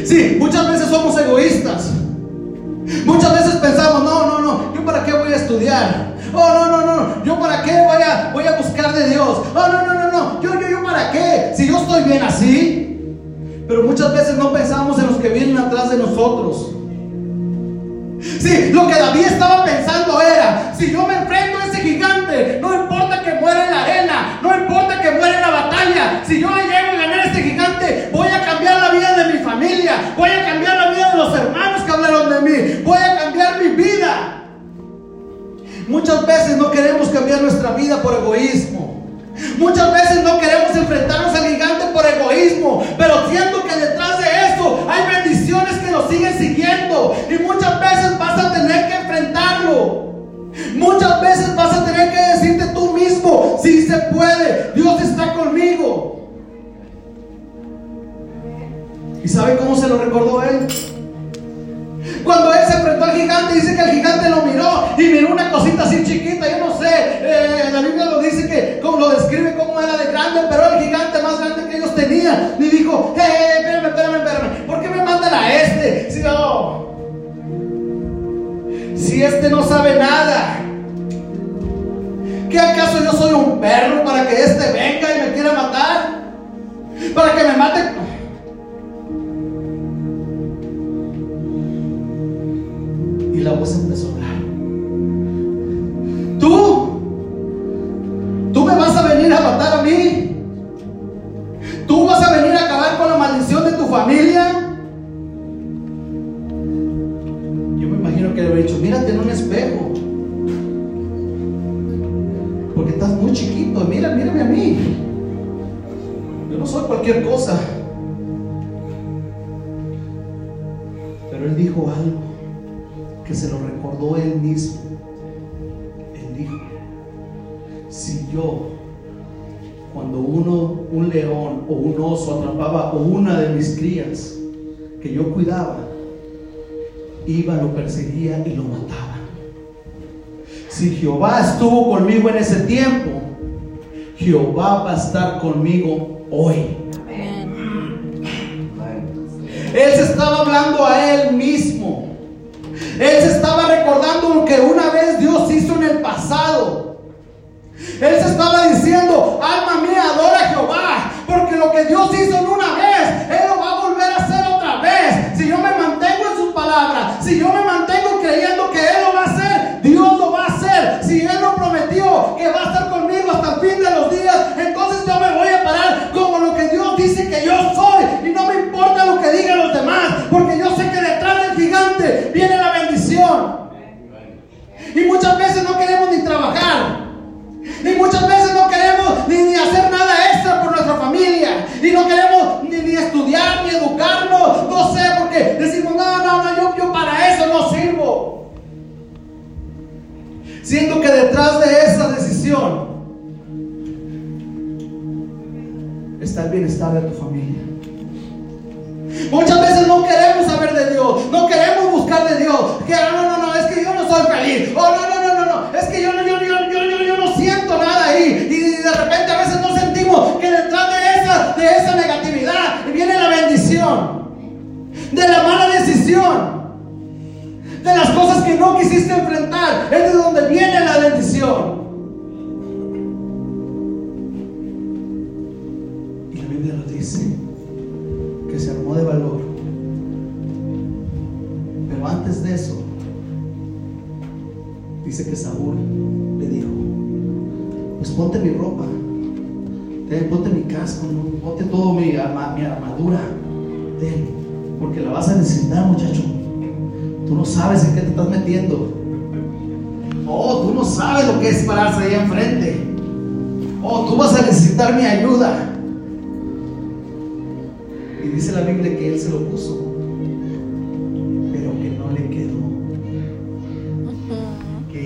Sí, muchas veces somos egoístas. Muchas veces pensamos, no, no, no, yo para qué voy a estudiar. Oh, no, no, no, yo para qué voy a, voy a buscar de Dios. Oh, no, no, no, no, yo, yo, yo para qué, si yo estoy bien así. Pero muchas veces no pensamos en los que vienen atrás de nosotros. Sí, lo que David estaba pensando era, si yo me enfrento a ese gigante, no importa que muera en la arena, no importa que muera en la batalla, si yo le llego a ganar a ese gigante, voy a cambiar la vida de mi familia, voy a cambiar la vida de los hermanos que hablaron de mí, voy a cambiar mi vida. Muchas veces no queremos cambiar nuestra vida por egoísmo. Muchas veces no queremos enfrentarnos al gigante por egoísmo, pero siento que detrás de eso hay bendiciones que nos siguen siguiendo y muchas veces vas a tener que enfrentarlo. Muchas veces vas a tener que decirte tú mismo, si se puede, Dios está conmigo. ¿Y sabe cómo se lo recordó él? Cuando él se enfrentó al gigante, dice que el gigante lo miró y miró una cosita así chiquita. Yo no sé, eh, la Biblia lo dice que como lo describe como era de grande, pero el gigante más grande que ellos tenían. Y dijo, hey, espérame, espérame, espérame, ¿por qué me mandan a este? Si, no, si este no sabe nada. ¿Qué acaso yo soy un perro para que este venga y me quiera matar? Para que me mate Y la voz empezó a hablar. Tú, tú me vas a venir a matar a mí. Tú vas a venir a acabar con la maldición de tu familia. Dijo, si yo, cuando uno, un león o un oso atrapaba o una de mis crías que yo cuidaba, iba, lo perseguía y lo mataba. Si Jehová estuvo conmigo en ese tiempo, Jehová va a estar conmigo hoy. Él se estaba hablando a él mismo. Él se estaba recordando que una vez Dios pasado. Él se estaba diciendo, alma mía, adora a Jehová, porque lo que Dios hizo en y muchas veces no queremos ni trabajar. Y muchas veces no queremos ni, hacer nada extra por nuestra familia. Y no queremos ni, estudiar, ni educarnos. No sé, porque decimos, no, no, no, yo, yo para eso no sirvo. Siendo que detrás de esa decisión está el bienestar de tu familia. Muchas veces no queremos saber de Dios, no queremos buscar de Dios. Que no, no, no, es que yo no soy feliz. Oh, no, no, no, no, no, es que yo no, yo, yo, yo, yo, no siento nada ahí. Y de repente a veces no sentimos que detrás de esa, de esa negatividad viene la bendición, de la mala decisión, de las cosas que no quisiste enfrentar. Es de donde viene la bendición. Que Saúl le dijo, pues ponte mi ropa, ponte mi casco, ponte todo mi, mi armadura, porque la vas a necesitar muchacho. Tú no sabes en qué te estás metiendo. Oh, tú no sabes lo que es pararse ahí enfrente. Oh, tú vas a necesitar mi ayuda dice la Biblia que él se lo puso,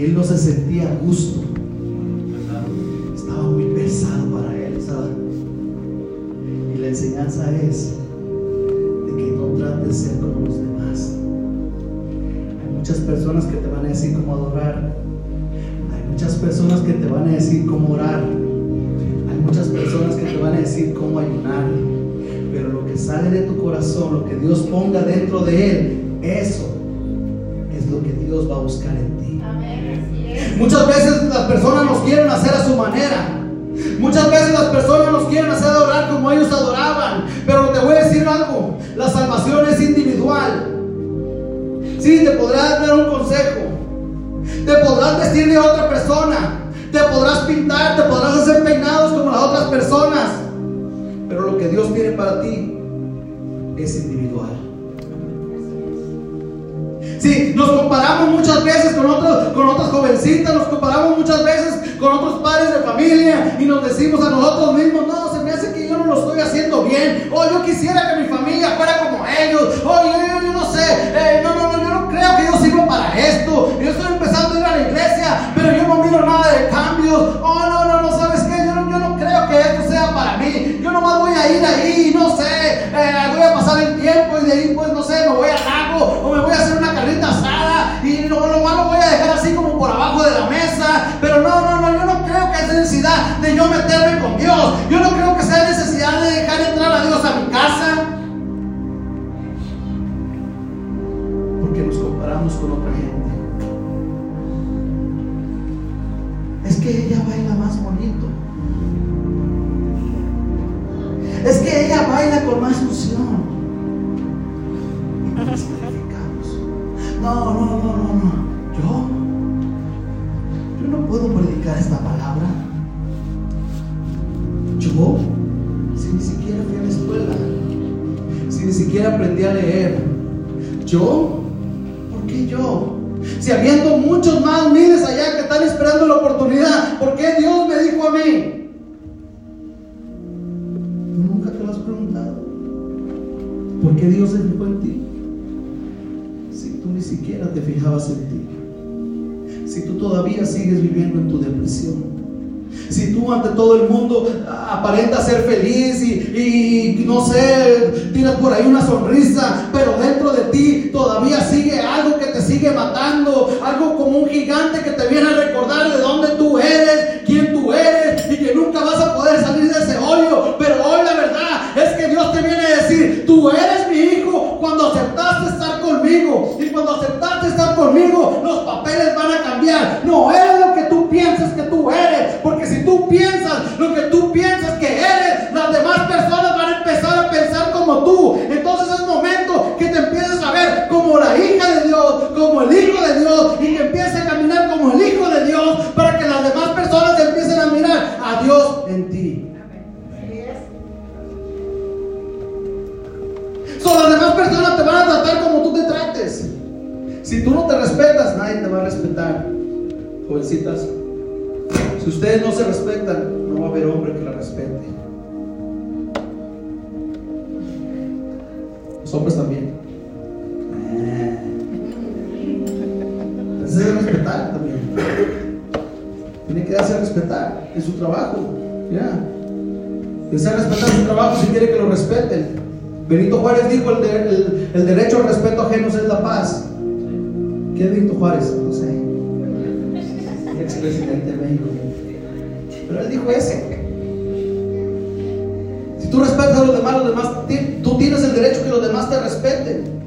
Él no se sentía a gusto. Estaba muy pesado para él, Y le enseñanza es de que no trates de ser como los demás. Hay muchas personas que te van a decir cómo adorar. Hay muchas personas que te van a decir cómo orar. Hay muchas personas que te van a decir cómo ayunar. Pero lo que sale de tu corazón, lo que Dios ponga dentro de él, persona. Te podrás pintar, te podrás hacer peinados como las otras personas. Pero lo que Dios tiene para ti es individual. Sí, nos comparamos muchas veces con, otros, con otras jovencitas, nos comparamos muchas veces con otros padres de familia y nos decimos a nosotros mismos, no, se me hace que yo no lo estoy haciendo bien, o yo quisiera que mi familia fuera como ellos, o yo, yo, no sé, eh, no, no, no, yo no creo que yo sirva para esto, yo estoy empezando a ir a la iglesia, no miro nada de cambios, oh, no, no, no, ¿sabes qué? Yo no, yo no creo que esto sea para mí, yo nomás voy a ir ahí, no sé, eh, voy a pasar el tiempo y de ahí pues no sé, me voy al lago o me voy a hacer una carrita asada y nomás lo voy a dejar así como por abajo de la mesa, pero no, no, no, yo no creo que haya necesidad de yo meterme con Dios, yo no creo que sea necesidad de dejar entrar a Dios a mi casa, porque nos comparamos con otra gente. Que ella baila más bonito. Es que ella baila con más ilusión. No, no, no, no, no. Yo, yo no puedo predicar esta palabra. Yo, si ni siquiera fui a la escuela, si ni siquiera aprendí a leer, yo, ¿por qué yo? Si habiendo muchos más miles allá que están esperando la oportunidad, ¿por qué Dios me dijo a mí? ¿Tú nunca te lo has preguntado? ¿Por qué Dios se fijó en ti? Si tú ni siquiera te fijabas en ti. Si tú todavía sigues viviendo en tu depresión. Si tú ante todo el mundo aparentas ser feliz y, y, no sé, tienes por ahí una sonrisa, pero dentro de ti todavía matando, algo como un gigante que te viene a recordar de dónde tú eres, quién tú eres y que nunca vas a poder salir de ese hoyo. Pero hoy la verdad es que Dios te viene a decir, tú eres mi hijo cuando aceptaste estar conmigo y cuando aceptaste estar conmigo los papeles van a cambiar. No eres lo que tú piensas que tú eres, porque si tú piensas lo que tú piensas que eres, las demás personas van a empezar a pensar como tú. Entonces es momento que te empieces a ver como la hija como el hijo de Dios y que empieces a caminar como el hijo de Dios para que las demás personas empiecen a mirar a Dios en ti. So, las demás personas te van a tratar como tú te trates. Si tú no te respetas, nadie te va a respetar. Jovencitas, si ustedes no se respetan, no va a haber hombre que la respete. En su trabajo. Ya. Desea respetar su trabajo si quiere que lo respeten. Benito Juárez dijo: el, el derecho al respeto ajeno es la paz. ¿Qué es Benito Juárez? No sé. Expresidente de México. Pero él dijo ese. Si tú respetas a los demás, los demás, tú tienes el derecho que los demás te respeten.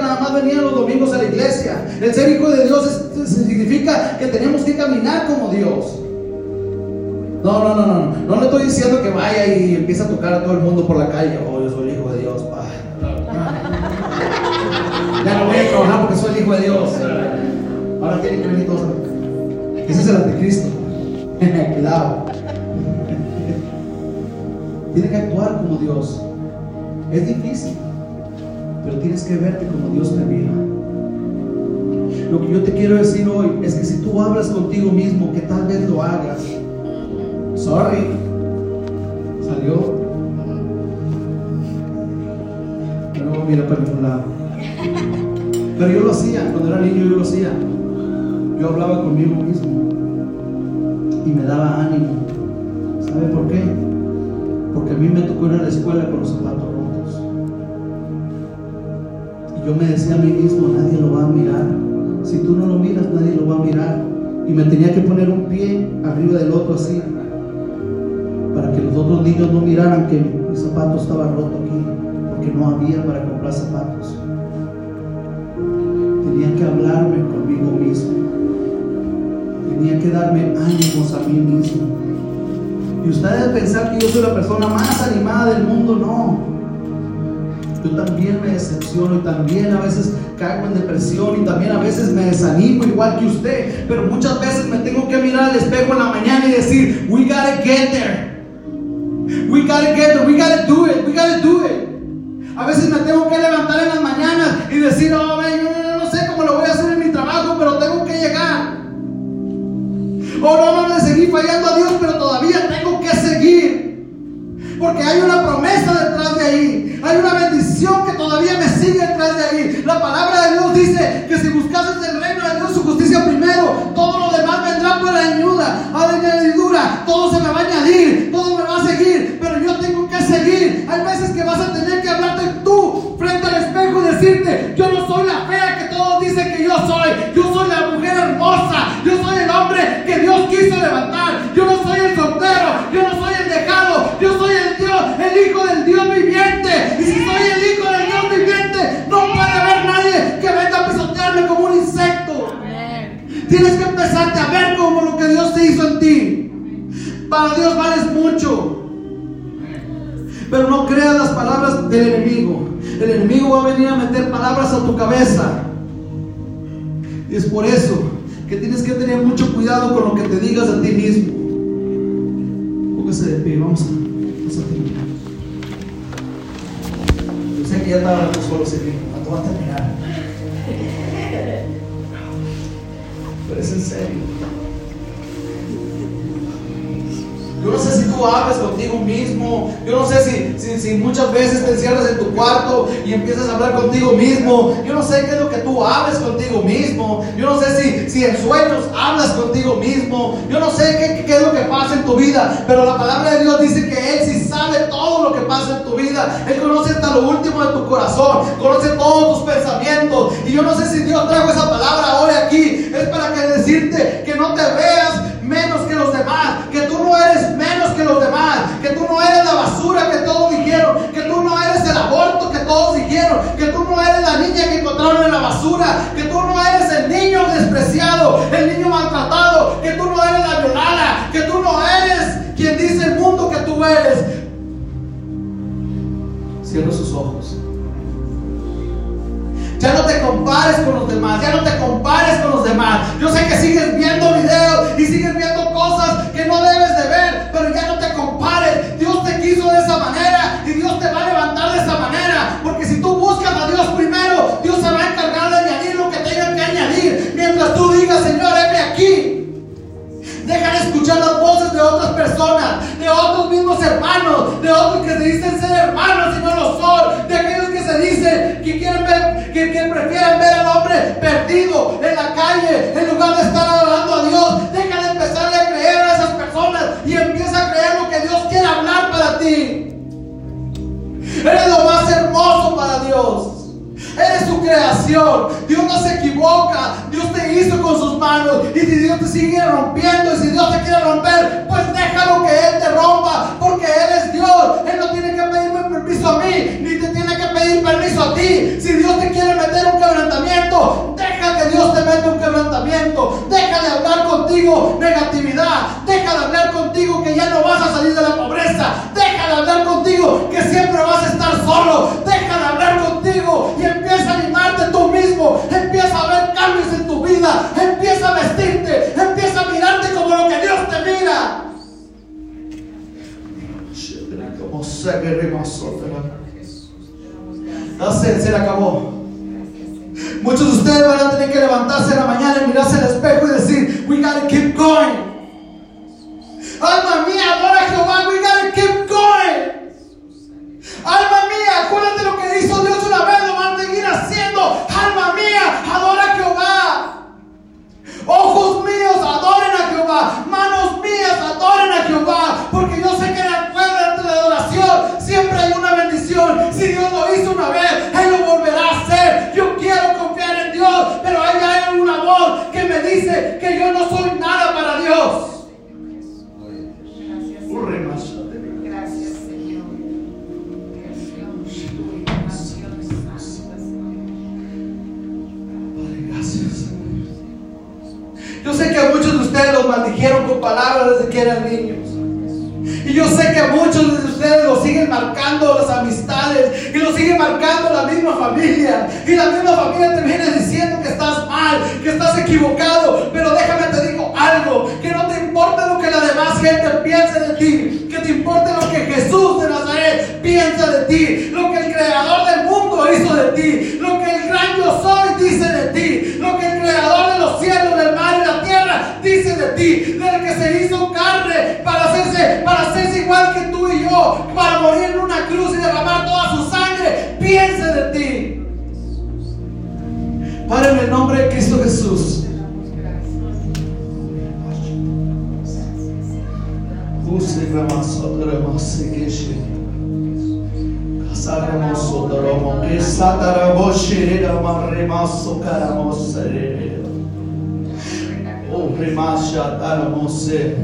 Nada más venir los domingos a la iglesia. El ser hijo de Dios significa que tenemos que caminar como Dios. No, no, no, no. No le estoy diciendo que vaya y empiece a tocar a todo el mundo por la calle. Oh, yo soy el hijo de Dios. Ya no voy a trabajar porque soy el hijo de Dios. Ahora tienen que venir todos. Ese es el anticristo. Cuidado. Tiene que actuar como Dios. Es difícil, pero tienes que verte como Dios te mira. Lo que yo te quiero decir hoy es que si tú hablas contigo mismo, que tal vez lo hagas, sorry, salió. No, mira para ningún lado. Pero yo lo hacía, cuando era niño yo lo hacía. Yo hablaba conmigo mismo y me daba ánimo. ¿Sabe por qué? Porque a mí me tocó ir a la escuela con los zapatos yo me decía a mí mismo, nadie lo va a mirar. Si tú no lo miras, nadie lo va a mirar. Y me tenía que poner un pie arriba del otro así, para que los otros niños no miraran que mi zapato estaba roto aquí, porque no había para comprar zapatos. Tenía que hablarme conmigo mismo. Tenía que darme ánimos a mí mismo. Y ustedes pensar que yo soy la persona más animada del mundo, no. Yo también me decepciono y también a veces caigo en depresión y también a veces me desanimo igual que usted. Pero muchas veces me tengo que mirar al espejo en la mañana y decir, we gotta get there. We gotta get there. We gotta do it. We gotta do it. A veces me tengo que levantar en las mañanas y decir, oh, yo no, no sé cómo lo voy a hacer en mi trabajo, pero tengo que llegar. Oh, no, no le seguí fallando a Dios, pero todavía tengo que seguir. Porque hay una promesa detrás de ahí. Hay una bendición que todavía me sigue detrás de ahí. La palabra de Dios dice que si buscases el reino de Dios, su justicia primero, todo lo demás vendrá por ayuda, a la añadidura. Todo se me va a añadir, todo me va a seguir. Palabras a tu cabeza. Y es por eso que tienes que tener mucho cuidado con lo que te digas a ti mismo. Póngase de pie, vamos a, vamos a terminar. Yo sé que ya estaba hablando solo, sé que cuánto va a terminar. Pero es en serio. Yo no sé si tú hablas contigo mismo. Yo no sé si, si, si, muchas veces te encierras en tu y empiezas a hablar contigo mismo. Yo no sé qué es lo que tú hables contigo mismo. Yo no sé si, si en sueños hablas contigo mismo. Yo no sé qué, qué es lo que pasa en tu vida. Pero la palabra de Dios dice que Él sí sabe todo lo que pasa en tu vida. Él conoce hasta lo último de tu corazón. Conoce todos tus pensamientos. Y yo no sé si Dios trajo esa palabra hoy aquí. Es para que decirte que no te veas menos que los demás, que tú no eres menos que los demás, que tú no eres la basura que todos que tú no eres la niña que encontraron en la basura, que tú no eres el niño despreciado, el niño maltratado, que tú no eres la violada, que tú no eres quien dice el mundo que tú eres. Cierra sus ojos. Ya no te compares con los demás, ya no te compares con los demás. Yo sé que sigues viendo videos y sigues viendo cosas que no debes de otras personas, de otros mismos hermanos, de otros que se dicen ser hermanos y no lo son, de aquellos que se dicen que quieren ver, que, prefieren ver al hombre perdido en la calle en lugar de estar adorando a Dios. Deja de empezarle a creer a esas personas y empieza a creer lo que Dios quiere hablar para ti. Eres lo más hermoso para Dios. Eres su creación. Dios no se equivoca. Dios te hizo con sus manos. Y si Dios te sigue rompiendo y si Dios te quiere romper, pues déjalo que Él te rompa. Porque Él es Dios. Él no tiene que pedirme permiso a mí, ni te tiene que pedir permiso a ti. Si Dios te quiere meter un quebrantamiento, deja que Dios te meta un quebrantamiento. Deja de hablar contigo negatividad. Deja de hablar contigo que ya no vas a salir de la pobreza. Deja de hablar contigo que siempre vas a estar solo. Deja de hablar contigo y empieza a Empieza a ver cambios en tu vida. Empieza a vestirte. Empieza a mirarte como lo que Dios te mira. Sé, se le acabó. Muchos de ustedes van a tener que levantarse en la mañana y mirarse al espejo y decir, we gotta keep going. Alma mía, adora a Jehová, we gotta keep going. Alma mía, acuérdate lo que hizo haciendo? Alma mía, adora a Jehová. Ojos míos, adoren a Jehová. Manos mías, adoren a Jehová. Porque yo sé que en el pueblo de adoración siempre hay una bendición. Si Dios lo hizo una vez, Él lo volverá a hacer. Yo quiero confiar en Dios, pero hay, hay una voz que me dice que yo no soy nada para Dios. Gracias. Yo sé que a muchos de ustedes los maldijeron con palabras desde que eran niños. Y yo sé que a muchos de ustedes lo siguen marcando las amistades y lo siguen marcando la misma familia. Y la misma familia te viene diciendo que estás mal, que estás equivocado. Pero déjame te digo algo, que no te importa lo que la demás gente piense de ti, que te importe lo que Jesús karamo, serere. Oh, remasha, taramose.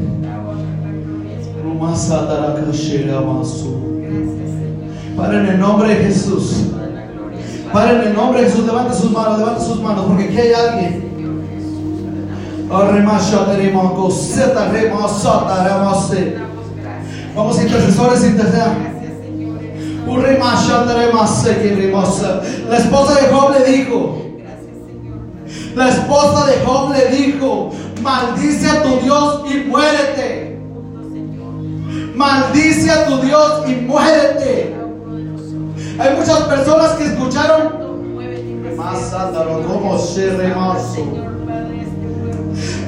Rumasa. Gracias, Señor. Padre, en el nombre de Jesús. Padre, en el nombre de Jesús, levante sus manos, levante sus manos, porque aquí hay alguien. Vamos, intercesores, intercedan. La esposa de Job le dijo. La esposa de Job le dijo, maldice a tu Dios y muérete. Maldice a tu Dios y muérete. Hay muchas personas que escucharon Más como se pueblo.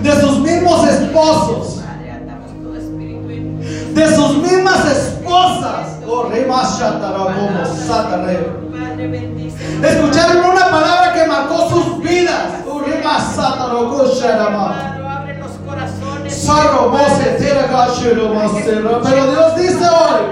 de sus mismos esposos, de sus mismas esposas. Oh. Escucharon una palabra que marcó sus vidas. Pero Dios dice hoy,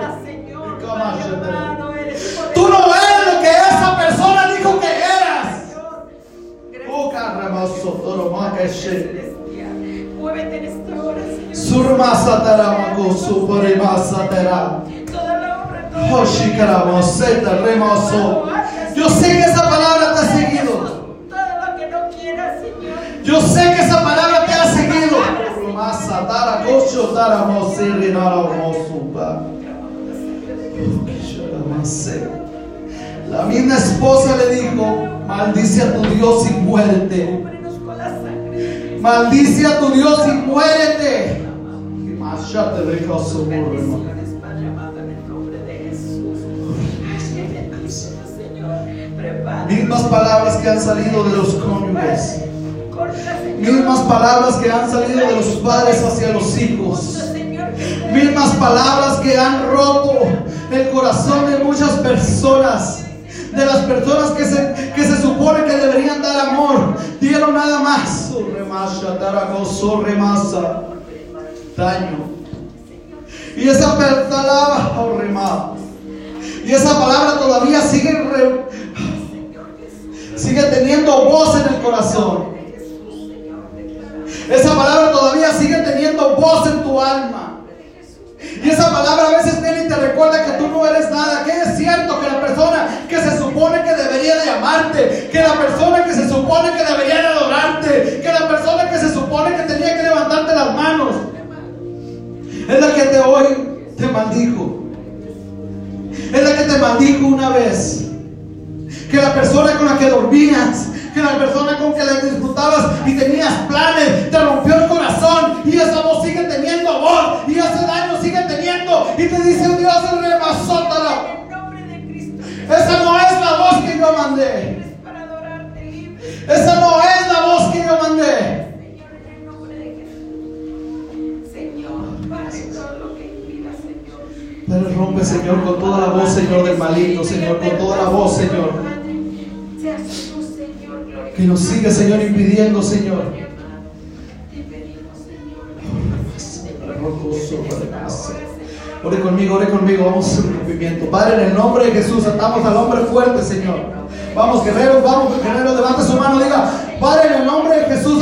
tú no eres lo que esa persona dijo que eras. Señor. Oh, carramazo, toro, makashe. Celestial. Muévete en esta hora, Señor. Surma satara, mako, suporema satara. Toda la obra, toda la Oh, shikaramo, seta, remazo. Yo sé que esa palabra Yo sé que esa palabra te ha seguido. La misma esposa le dijo, maldice a tu Dios y muérete. Maldice a tu Dios y muérete. Y más ya te dejo su. Mismas palabras que han salido de los cónyuges. Mismas palabras que han salido de los padres hacia los hijos. Mismas palabras que han roto el corazón de muchas personas. De las personas que se, que se supone que deberían dar amor. Dieron nada más. Daño. Y esa palabra. Y esa palabra todavía sigue, sigue teniendo voz en el corazón. Esa palabra todavía sigue teniendo voz en tu alma. Y esa palabra a veces viene y te recuerda que tú no eres nada. Que es cierto que la persona que se supone que debería de amarte, que la persona que se supone que debería de adorarte, que la persona que se supone que tenía que levantarte las manos, es la que te hoy te maldijo. Es la que te maldijo una vez. Que la persona con la que dormías, que la persona con que le disfrutabas y tenías planes, te rompió el corazón y esa voz sigue teniendo voz y ese daño sigue teniendo y te dice Dios el Esa no es la voz que yo mandé. Esa no es la voz que yo mandé. Pero rompe, Señor, con toda la voz, Señor, del maligno, Señor, con toda la voz, Señor. Que nos sigue, Señor, impidiendo, Señor. Ore conmigo, ore conmigo, vamos rompimiento. Padre, en el nombre de Jesús, atamos al hombre fuerte, Señor. Vamos, guerreros, vamos, guerreros, levante su mano, diga, Padre, en el nombre de Jesús,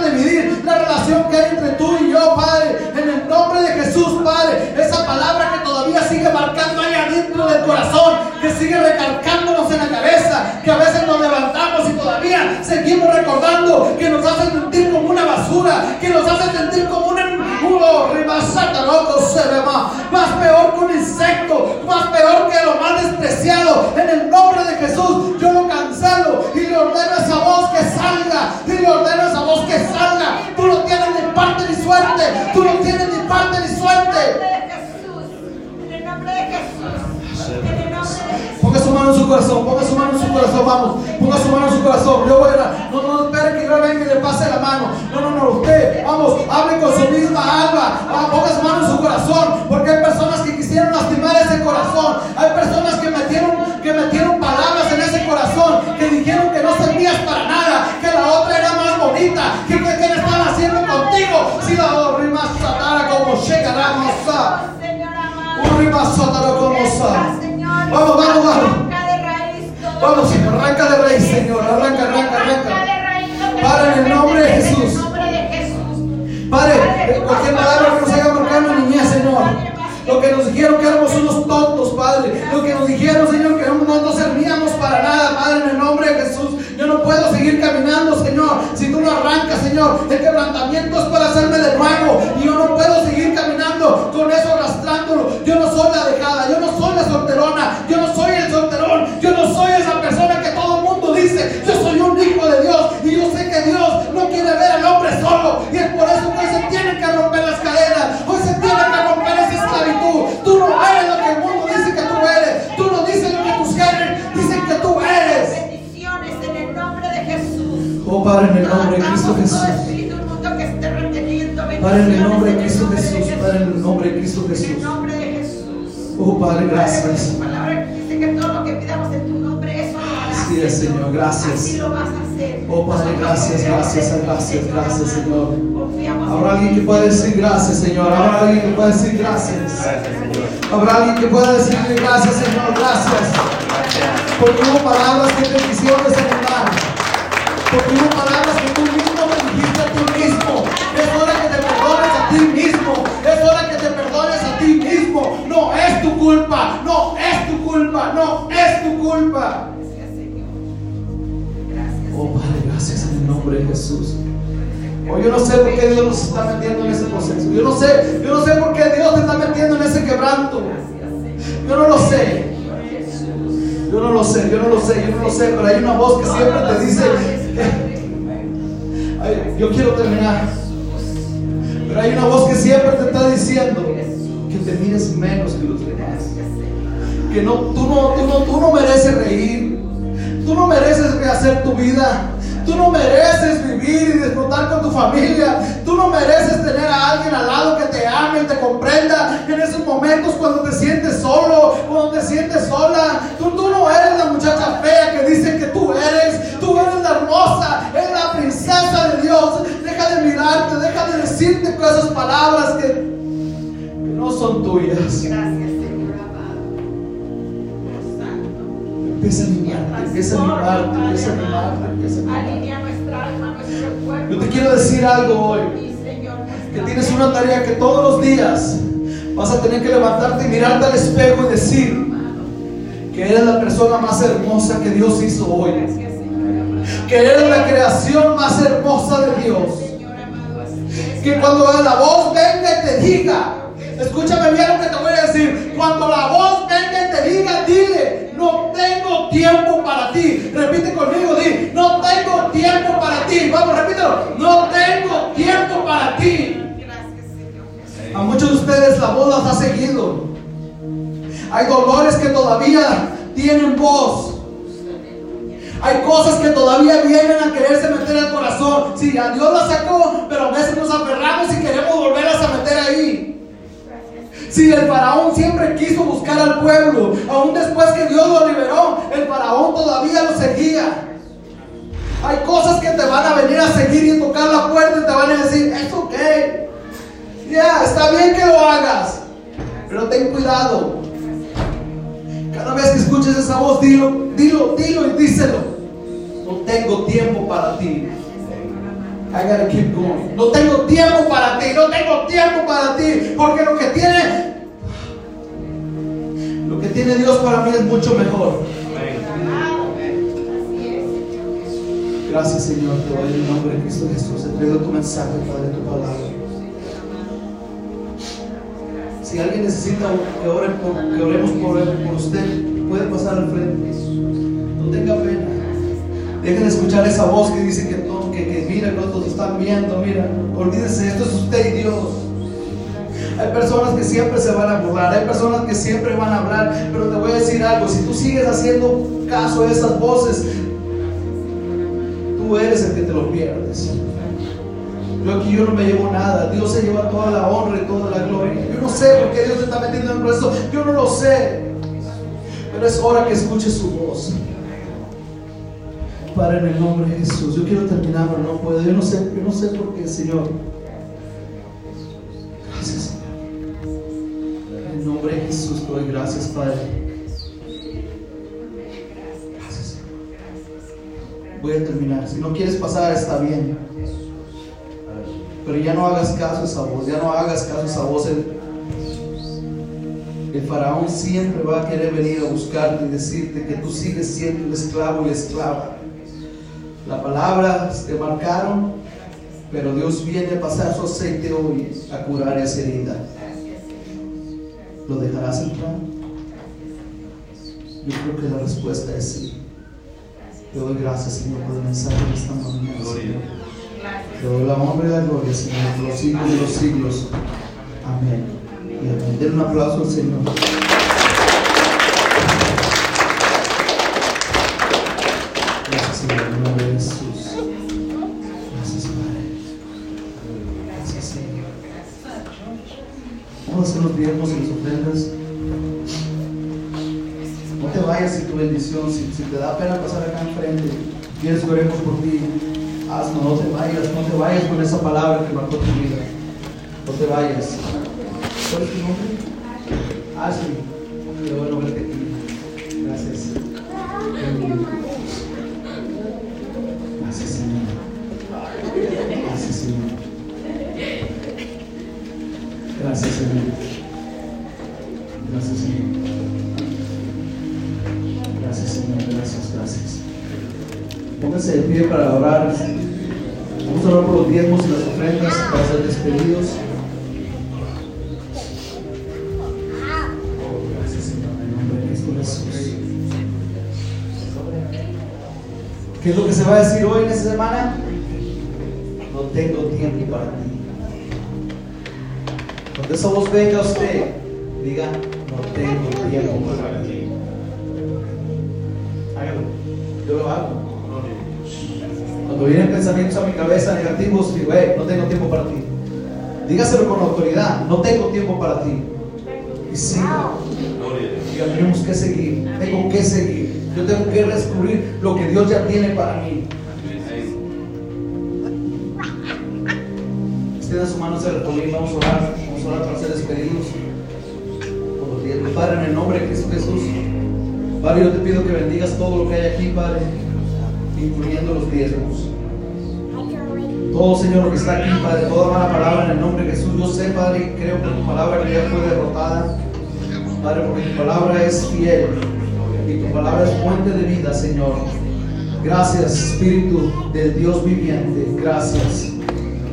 dividir la relación que hay entre tú y yo, Padre. En el nombre de Jesús, Padre, esa palabra que todavía sigue marcando ahí adentro del corazón, que sigue recargándonos en la cabeza, que a veces nos levantamos todavía seguimos recordando que nos hace sentir como una basura, que nos hace sentir como un embudo, loco, se más peor que un insecto, más peor que lo más despreciado. En el nombre de Jesús, yo lo cancelo y le ordeno a esa voz que salga, y le ordeno a esa voz que salga. Tú no tienes ni parte ni suerte, tú no tienes ni parte ni suerte. Ponga su mano en su corazón, ponga su mano en su corazón, vamos, ponga su mano en su corazón. Yo voy a, no, no espere que yo venga y le pase la mano. No, no, no, usted, vamos, hable con su misma alma, ponga su mano en su corazón, porque hay personas que quisieron lastimar ese corazón, hay personas que metieron, que metieron palabras en ese corazón, que dijeron que no servías para nada, que la otra era más bonita, que, que, que le estaban haciendo contigo, si la rima satara como llega la moza. Un rima satara como Vamos, vamos, vamos. Vamos, Señor, arranca de raíz, Señor. Arranca, arranca, arranca. Para en el nombre de Jesús. Padre, cualquier palabra que nos haya marcado en niñez, Señor. Lo que nos dijeron que éramos unos tontos, Padre. Lo que nos dijeron, Señor, que no, no servíamos para nada, Padre, en el nombre de Jesús. Yo no puedo seguir caminando, Señor, si tú no arrancas, Señor. El quebrantamiento es para hacerme de nuevo. Y yo no puedo seguir caminando con eso arrastrándolo. Yo no soy la dejada, yo no soy la solterona, yo no soy el solterón, yo no soy esa persona que todo el mundo dice, yo soy un hijo de Dios. Y yo sé que Dios no quiere ver al hombre solo. Y es por eso que hoy se tienen que romper las cadenas. Hoy se tiene que romper esa esclavitud. Tú no eres lo que el mundo dice que tú eres. Tú no dices lo que tus jefes dicen que tú eres. Oh Padre, en el nombre de Cristo Jesús. Padre, en el nombre de Cristo Jesús. Padre, en el nombre de Cristo Jesús. Oh Padre, gracias. Así Señor, gracias. Oh Padre, gracias, gracias, gracias, gracias, Señor. Habrá alguien que pueda decir gracias, Señor. Habrá alguien que pueda decir gracias. Habrá alguien que pueda decirle gracias, Señor, gracias. Porque hubo palabras que te quisieron desanimar. Porque nombre de Jesús. Oh, yo no sé por qué Dios nos está metiendo en ese proceso. Yo no sé, yo no sé por qué Dios te está metiendo en ese quebranto. Yo no lo sé. Yo no lo sé, yo no lo sé, yo no lo sé, pero hay una voz que siempre te dice, yo quiero terminar. Pero hay una voz que siempre te está diciendo que te mires menos que los demás. Que no, tú, no, tú, no, tú no mereces reír. Tú no mereces rehacer tu vida. Tú no mereces vivir y disfrutar con tu familia. Tú no mereces tener a alguien al lado que te ame y te comprenda en esos momentos cuando te sientes solo, cuando te sientes sola. Tú, tú no eres la muchacha fea que dicen que tú eres. Tú eres la hermosa, eres la princesa de Dios. Deja de mirarte, deja de decirte esas palabras que, que no son tuyas. Gracias. Empieza a animarte, empieza a animarte, empieza a animarte, empieza a animarte. Yo te quiero decir algo hoy. Que tienes una tarea que todos los días vas a tener que levantarte y mirarte al espejo y decir que eres la persona más hermosa que Dios hizo hoy. Que eres la creación más hermosa de Dios. Que cuando la voz venga y te diga, escúchame bien lo que te voy a decir, cuando la voz venga y te diga, dile, no tengo tiempo para ti. Repite conmigo, di, no tengo tiempo para ti. Vamos, repítelo, no tengo tiempo para ti. A muchos de ustedes la voz las ha seguido. Hay dolores que todavía tienen voz. Hay cosas que todavía vienen a quererse meter al corazón. Sí, a Dios la sacó, pero a veces nos aferramos y queremos volverlas a meter ahí. Si el faraón siempre quiso buscar al pueblo, aún después que Dios lo liberó, el faraón todavía lo seguía. Hay cosas que te van a venir a seguir y tocar la puerta y te van a decir, es ok. Ya, está bien que lo hagas, pero ten cuidado. Cada vez que escuches esa voz, dilo, dilo, dilo y díselo. No tengo tiempo para ti. I gotta keep going. No tengo tiempo para ti, no tengo tiempo para ti, porque lo que tiene, lo que tiene Dios para mí es mucho mejor. Gracias Señor, te doy en el nombre de Cristo Jesús. Te tu mensaje, Padre, tu palabra. Si alguien necesita que, oremos por, usted, puede pasar al frente. No tenga pena. Dejen de escuchar esa voz que dice que, que, que mira, no todos están viendo, mira. Olvídense, esto es usted y Dios. Hay personas que siempre se van a burlar, hay personas que siempre van a hablar, pero te voy a decir algo, si tú sigues haciendo caso a esas voces, tú eres el que te lo pierdes. Yo aquí yo no me llevo nada, Dios se lleva toda la honra y toda la gloria. Yo no sé por qué Dios se está metiendo en esto, yo no lo sé, pero es hora que escuches su voz. Padre, en el nombre de Jesús, yo quiero terminar, pero no puedo. Yo no sé, yo no sé por qué, Señor. Gracias, Señor. En el nombre de Jesús, doy gracias, Padre. Gracias, Señor. Voy a terminar. Si no quieres pasar, está bien. Pero ya no hagas caso a esa voz, ya no hagas caso a esa voz. El faraón siempre va a querer venir a buscarte y decirte que tú sigues siendo el esclavo y esclava. La palabra te marcaron, pero Dios viene a pasar su aceite hoy a curar esa herida. ¿Lo dejarás entrar? Yo creo que la respuesta es sí. Te doy gracias, Señor, por el mensaje de esta mañana. Doy la honra y la gloria, Señor, por los siglos de los siglos. Amén. Y amén. Den un aplauso al Señor. los diezmos y las ofrendas. No te vayas sin tu bendición, si, te da pena pasar acá enfrente, que oremos por ti, hazlo, no te vayas, no te vayas con esa palabra que marcó tu vida. No te vayas. ¿Cuál es tu nombre? Ashley. Qué bueno verte Los diezmos y las ofrendas para ser despedidos. Jesús. ¿Qué es lo que se va a decir hoy en esta semana? No tengo tiempo para ti. Cuando esa voz venga a usted, diga, no tengo tiempo para ti. Hágalo. Yo lo hago. Cuando vienen pensamientos a mi cabeza negativos, digo, hey, no tengo tiempo para ti. Dígaselo con autoridad, no tengo tiempo para ti. Y siga. Diga, tenemos que seguir, tengo que seguir. Yo tengo que descubrir lo que Dios ya tiene para mí. Extienda su mano hacia el vamos a orar, vamos a orar para ser despedidos. Padre, en el nombre de Cristo Jesús. Padre, yo te pido que bendigas todo lo que hay aquí, Padre, incluyendo los diezmos. Todo, Señor, lo que está aquí, Padre, toda mala palabra en el nombre de Jesús. Yo sé, Padre, creo que tu palabra ya fue derrotada, Padre, porque tu palabra es fiel y tu palabra es fuente de vida, Señor. Gracias, Espíritu del Dios viviente. Gracias.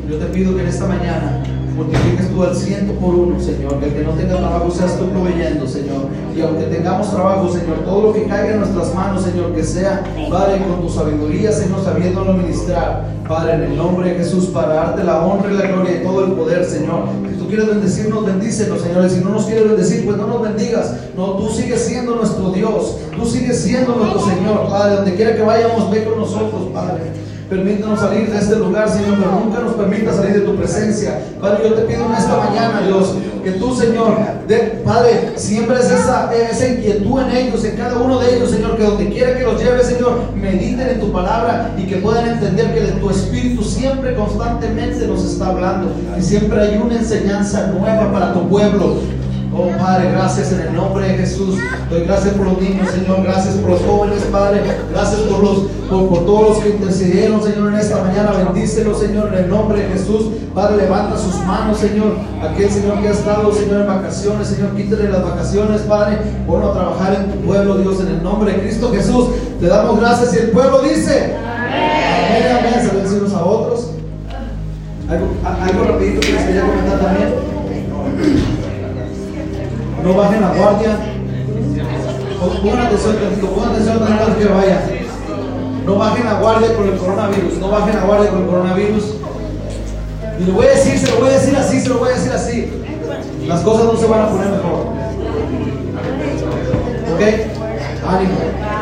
Yo te pido que en esta mañana multipliques tú al ciento por uno, Señor. Que el que no tenga trabajo seas tú proveyendo, Señor. Y aunque tengamos trabajo, Señor, todo lo que caiga en nuestras manos, Señor, que sea, Padre, con tu sabiduría, Señor, sabiéndolo ministrar. Padre, en el nombre de Jesús, para darte la honra y la gloria y todo el poder, Señor. Que tu quieres bendecirnos, bendícenos, Señor. Si no nos quieres bendecir, pues no nos bendigas. No, tú sigues siendo nuestro Dios. Tú sigues siendo nuestro Señor, Padre. Donde quiera que vayamos, ve con nosotros, Padre. Permítanos salir de este lugar, Señor, pero nunca nos permita salir de tu presencia. Padre, yo te pido en esta mañana, Dios, que tú, Señor, de, Padre, siembres esa, esa inquietud en ellos, en cada uno de ellos, Señor, que donde quiera que los lleves, Señor, mediten en tu palabra y que puedan entender que de tu Espíritu siempre, constantemente nos está hablando y siempre hay una enseñanza nueva para tu pueblo. Oh Padre, gracias en el nombre de Jesús. Doy gracias por los niños, Señor. Gracias por los jóvenes, Padre. Gracias por los por, todos los que intercedieron, Señor, en esta mañana. Bendícelos, Señor, en el nombre de Jesús. Padre, levanta sus manos, Señor. Aquel Señor que ha estado, Señor, en vacaciones, Señor, quítale las vacaciones, Padre. Bueno, a trabajar en tu pueblo, Dios, en el nombre de Cristo Jesús. Te damos gracias y el pueblo dice. Amén, amén. Saludos unos a otros. Algo, algo rapidito que les quería comentar también. No bajen la guardia. Pongan atención, pongan atención a que vaya. No bajen la guardia por el coronavirus. No bajen la guardia por el coronavirus. Y lo voy a decir, se lo voy a decir así, se lo voy a decir así. Las cosas no se van a poner mejor. ¿Ok? Ánimo.